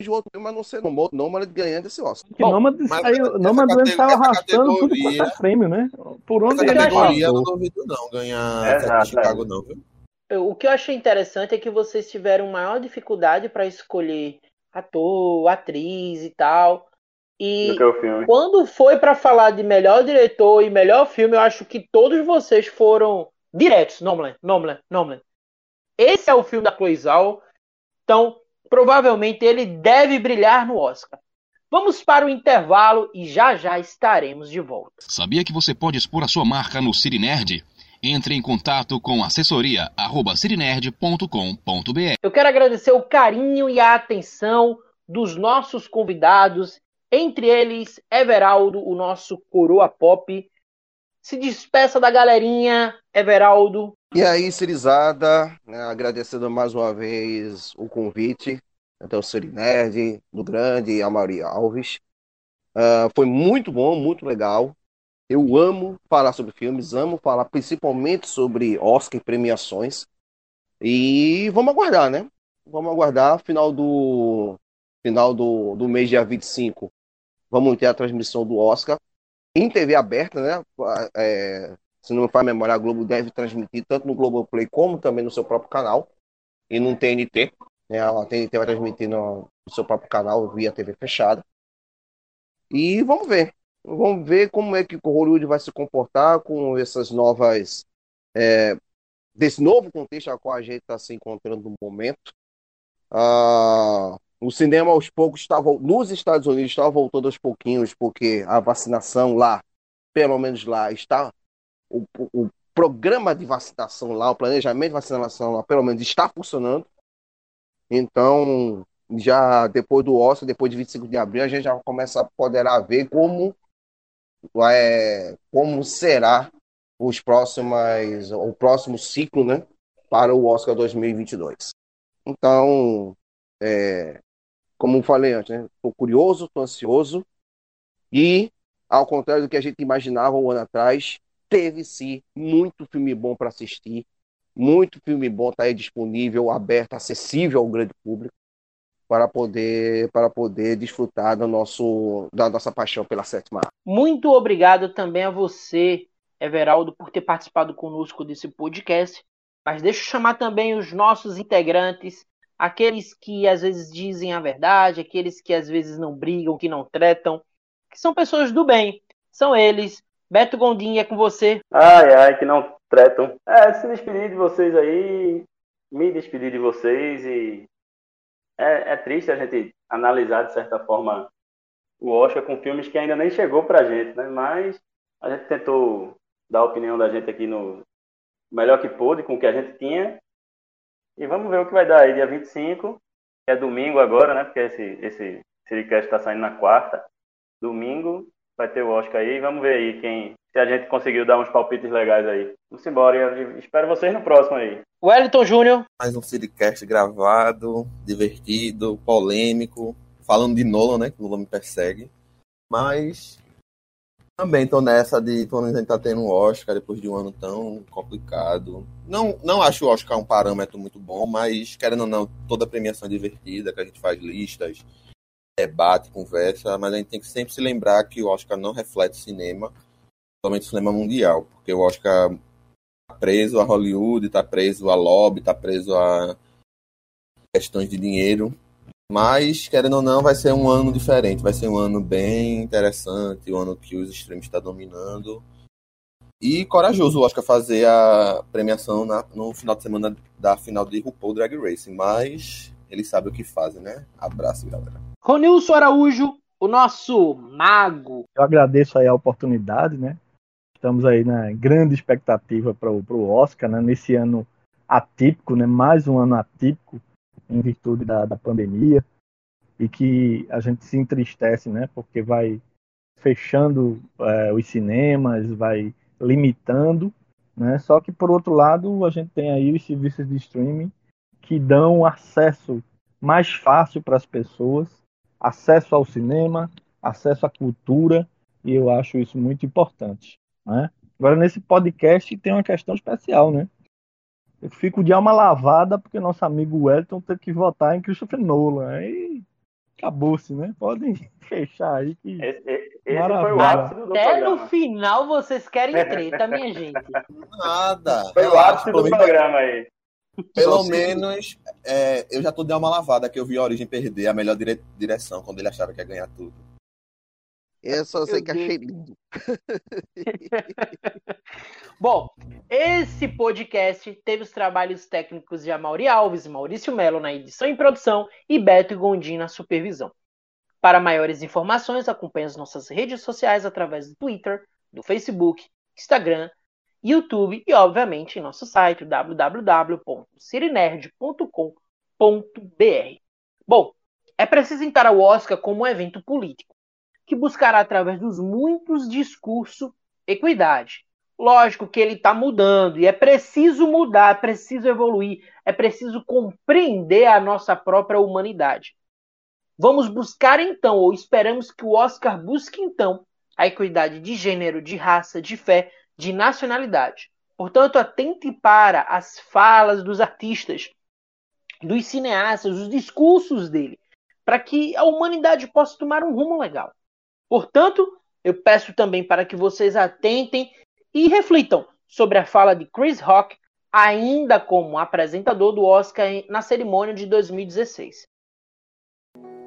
outro filme a não ser Nomad Nomad ganhando esse Oscar. Que Bom, mas saiu, saiu essa arrastando tudo quanto é prêmio, né? Por Essa onde ele categoria eu não duvido não ganhar Exato, Sete de Chicago, é. não, viu? O que eu achei interessante é que vocês tiveram maior dificuldade para escolher ator, atriz e tal. E quando foi para falar de melhor diretor e melhor filme, eu acho que todos vocês foram diretos. Nomadland, Nomadland, Nomadland. Esse é o filme da Chloe Zhao. Então, provavelmente ele deve brilhar no Oscar. Vamos para o intervalo e já já estaremos de volta. Sabia que você pode expor a sua marca no Cine Nerd? Entre em contato com assessoria arroba cirinerd.com.br. Eu quero agradecer o carinho e a atenção dos nossos convidados, entre eles Everaldo, o nosso coroa pop. Se despeça da galerinha, Everaldo. E aí, Cirizada, né, agradecendo mais uma vez o convite, até o Siri Nerd, do grande Amaury Alves. Ah, foi muito bom, muito legal. Eu amo falar sobre filmes, amo falar principalmente sobre Oscar e premiações. E vamos aguardar, né? Vamos aguardar, final do final do, do mês, dia 25, vamos ter a transmissão do Oscar em TV aberta, né? É, se não me a memória, a Globo deve transmitir tanto no Globoplay como também no seu próprio canal e no TNT. Né? A TNT vai transmitir no, no seu próprio canal via TV fechada. E vamos ver. Vamos ver como é que o Hollywood vai se comportar com essas novas. é, desse novo contexto ao qual a gente está se encontrando no momento. Ah, o cinema aos poucos está vol- nos Estados Unidos está voltando aos pouquinhos, porque a vacinação lá, pelo menos lá, está o- o programa de vacinação lá, o planejamento de vacinação lá, pelo menos está funcionando. Então, já depois do Oscar, depois de 25 de abril, a gente já começa a poderá ver como é, como será os próximos, o próximo ciclo, né, para o Oscar 2022. Então, é, como falei antes, né, estou curioso, estou ansioso e, ao contrário do que a gente imaginava um ano atrás, teve sim muito filme bom para assistir, muito filme bom está aí disponível, aberto, acessível ao grande público para poder para poder desfrutar do nosso da nossa paixão pela sétima arte. Muito obrigado também a você, Everaldo, por ter participado conosco desse podcast. Mas deixa eu chamar também os nossos integrantes, aqueles que às vezes dizem a verdade, aqueles que às vezes não brigam, que não tretam, que são pessoas do bem. São eles. Beto Gondim é com você. Ai, ai, que não tretam. É, se despedir de vocês aí, me despedir de vocês e é, é triste a gente analisar de certa forma o Oscar com filmes que ainda nem chegou pra gente, né? Mas a gente tentou dar a opinião da gente aqui no melhor que pôde, com o que a gente tinha. E vamos ver o que vai dar aí, dia 25, que é domingo agora, né? Porque esse, esse Siricast está saindo na quarta. Domingo vai ter o Oscar aí. Vamos ver aí quem. Se a gente conseguiu dar uns palpites legais aí. Vamos embora. E espero vocês no próximo aí. Wellington Júnior. Mais um Sidcast gravado, divertido, polêmico, falando de Nolan, né? Que Nolan me persegue. Mas Também tô nessa de quando a gente tá tendo um Oscar depois de um ano tão complicado. Não, não acho o Oscar um parâmetro muito bom, mas querendo ou não, toda premiação é divertida, que a gente faz listas, debate, conversa, mas a gente tem que sempre se lembrar que o Oscar não reflete cinema, somente cinema mundial, porque o Oscar tá preso a Hollywood, tá preso a lobby, tá preso a questões de dinheiro. Mas, querendo ou não, vai ser um ano diferente. Vai ser um ano bem interessante, um ano que os streams estão dominando. E corajoso o Oscar fazer a premiação na, no final de semana da final de RuPaul Drag Racing. Mas eles sabem o que fazem, né? Abraço, galera. Ronilson Araújo, o nosso mago. Eu agradeço aí a oportunidade, né? Estamos aí na grande expectativa para o Oscar, né? Nesse ano atípico, né? Mais um ano atípico em virtude da, da pandemia e que a gente se entristece, né? Porque vai fechando é, os cinemas, vai limitando, né? Só que por outro lado a gente tem aí os serviços de streaming que dão acesso mais fácil para as pessoas, acesso ao cinema, acesso à cultura e eu acho isso muito importante, né? Agora nesse podcast tem uma questão especial, né? Eu fico de alma lavada porque nosso amigo Wellington teve que votar em Christopher Nolan. Aí acabou-se, né? Podem fechar aí que. Esse, esse foi o ápice do Até programa. no final vocês querem treta, minha gente. Nada. Foi o ápice pelo do menos- programa aí. Pelo menos é, eu já tô de alma lavada que eu vi a Origem perder a melhor dire- direção quando ele achava que ia ganhar tudo. Eu só sei Meu que Deus. achei lindo. Bom, esse podcast teve os trabalhos técnicos de Amaury Alves e Maurício Melo na edição e produção e Beto Gondim na supervisão. Para maiores informações, acompanhe as nossas redes sociais através do Twitter, do Facebook, Instagram, YouTube e, obviamente, em nosso site www.cirinerd.com.br. Bom, é preciso encarar o Oscar como um evento político, que buscará, através dos muitos discursos, equidade. Lógico que ele está mudando e é preciso mudar, é preciso evoluir, é preciso compreender a nossa própria humanidade. Vamos buscar então, ou esperamos que o Oscar busque então, a equidade de gênero, de raça, de fé, de nacionalidade. Portanto, atente para as falas dos artistas, dos cineastas, os discursos dele, para que a humanidade possa tomar um rumo legal. Portanto, eu peço também para que vocês atentem e reflitam sobre a fala de Chris Rock, ainda como apresentador do Oscar na cerimônia de 2016.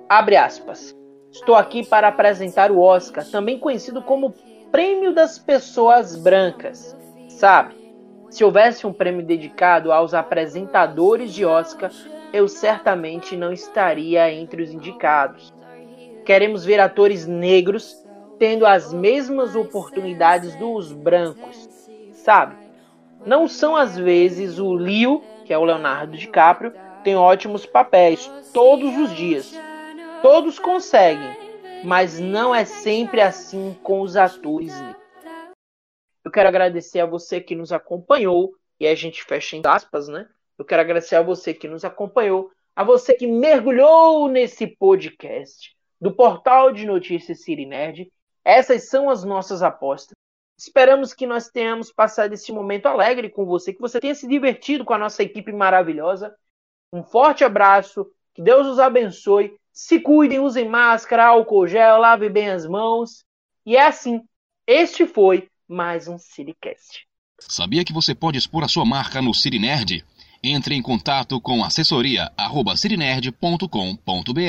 Abre aspas. Estou aqui para apresentar o Oscar, também conhecido como Prêmio das Pessoas Brancas. Sabe, se houvesse um prêmio dedicado aos apresentadores de Oscar, eu certamente não estaria entre os indicados. Queremos ver atores negros tendo as mesmas oportunidades dos brancos, sabe? Não são às vezes o Leo, que é o Leonardo DiCaprio, tem ótimos papéis todos os dias. Todos conseguem, mas não é sempre assim com os atores. Eu quero agradecer a você que nos acompanhou, e a gente fecha em aspas, né? Eu quero agradecer a você que nos acompanhou, a você que mergulhou nesse podcast do portal de notícias Siri Nerd. Essas são as nossas apostas. Esperamos que nós tenhamos passado esse momento alegre com você, que você tenha se divertido com a nossa equipe maravilhosa. Um forte abraço, que Deus os abençoe. Se cuidem, usem máscara, álcool gel, lave bem as mãos. E é assim. Este foi mais um Cirecast. Sabia que você pode expor a sua marca no Cirinerd? Entre em contato com assessoria@cirinerd.com.br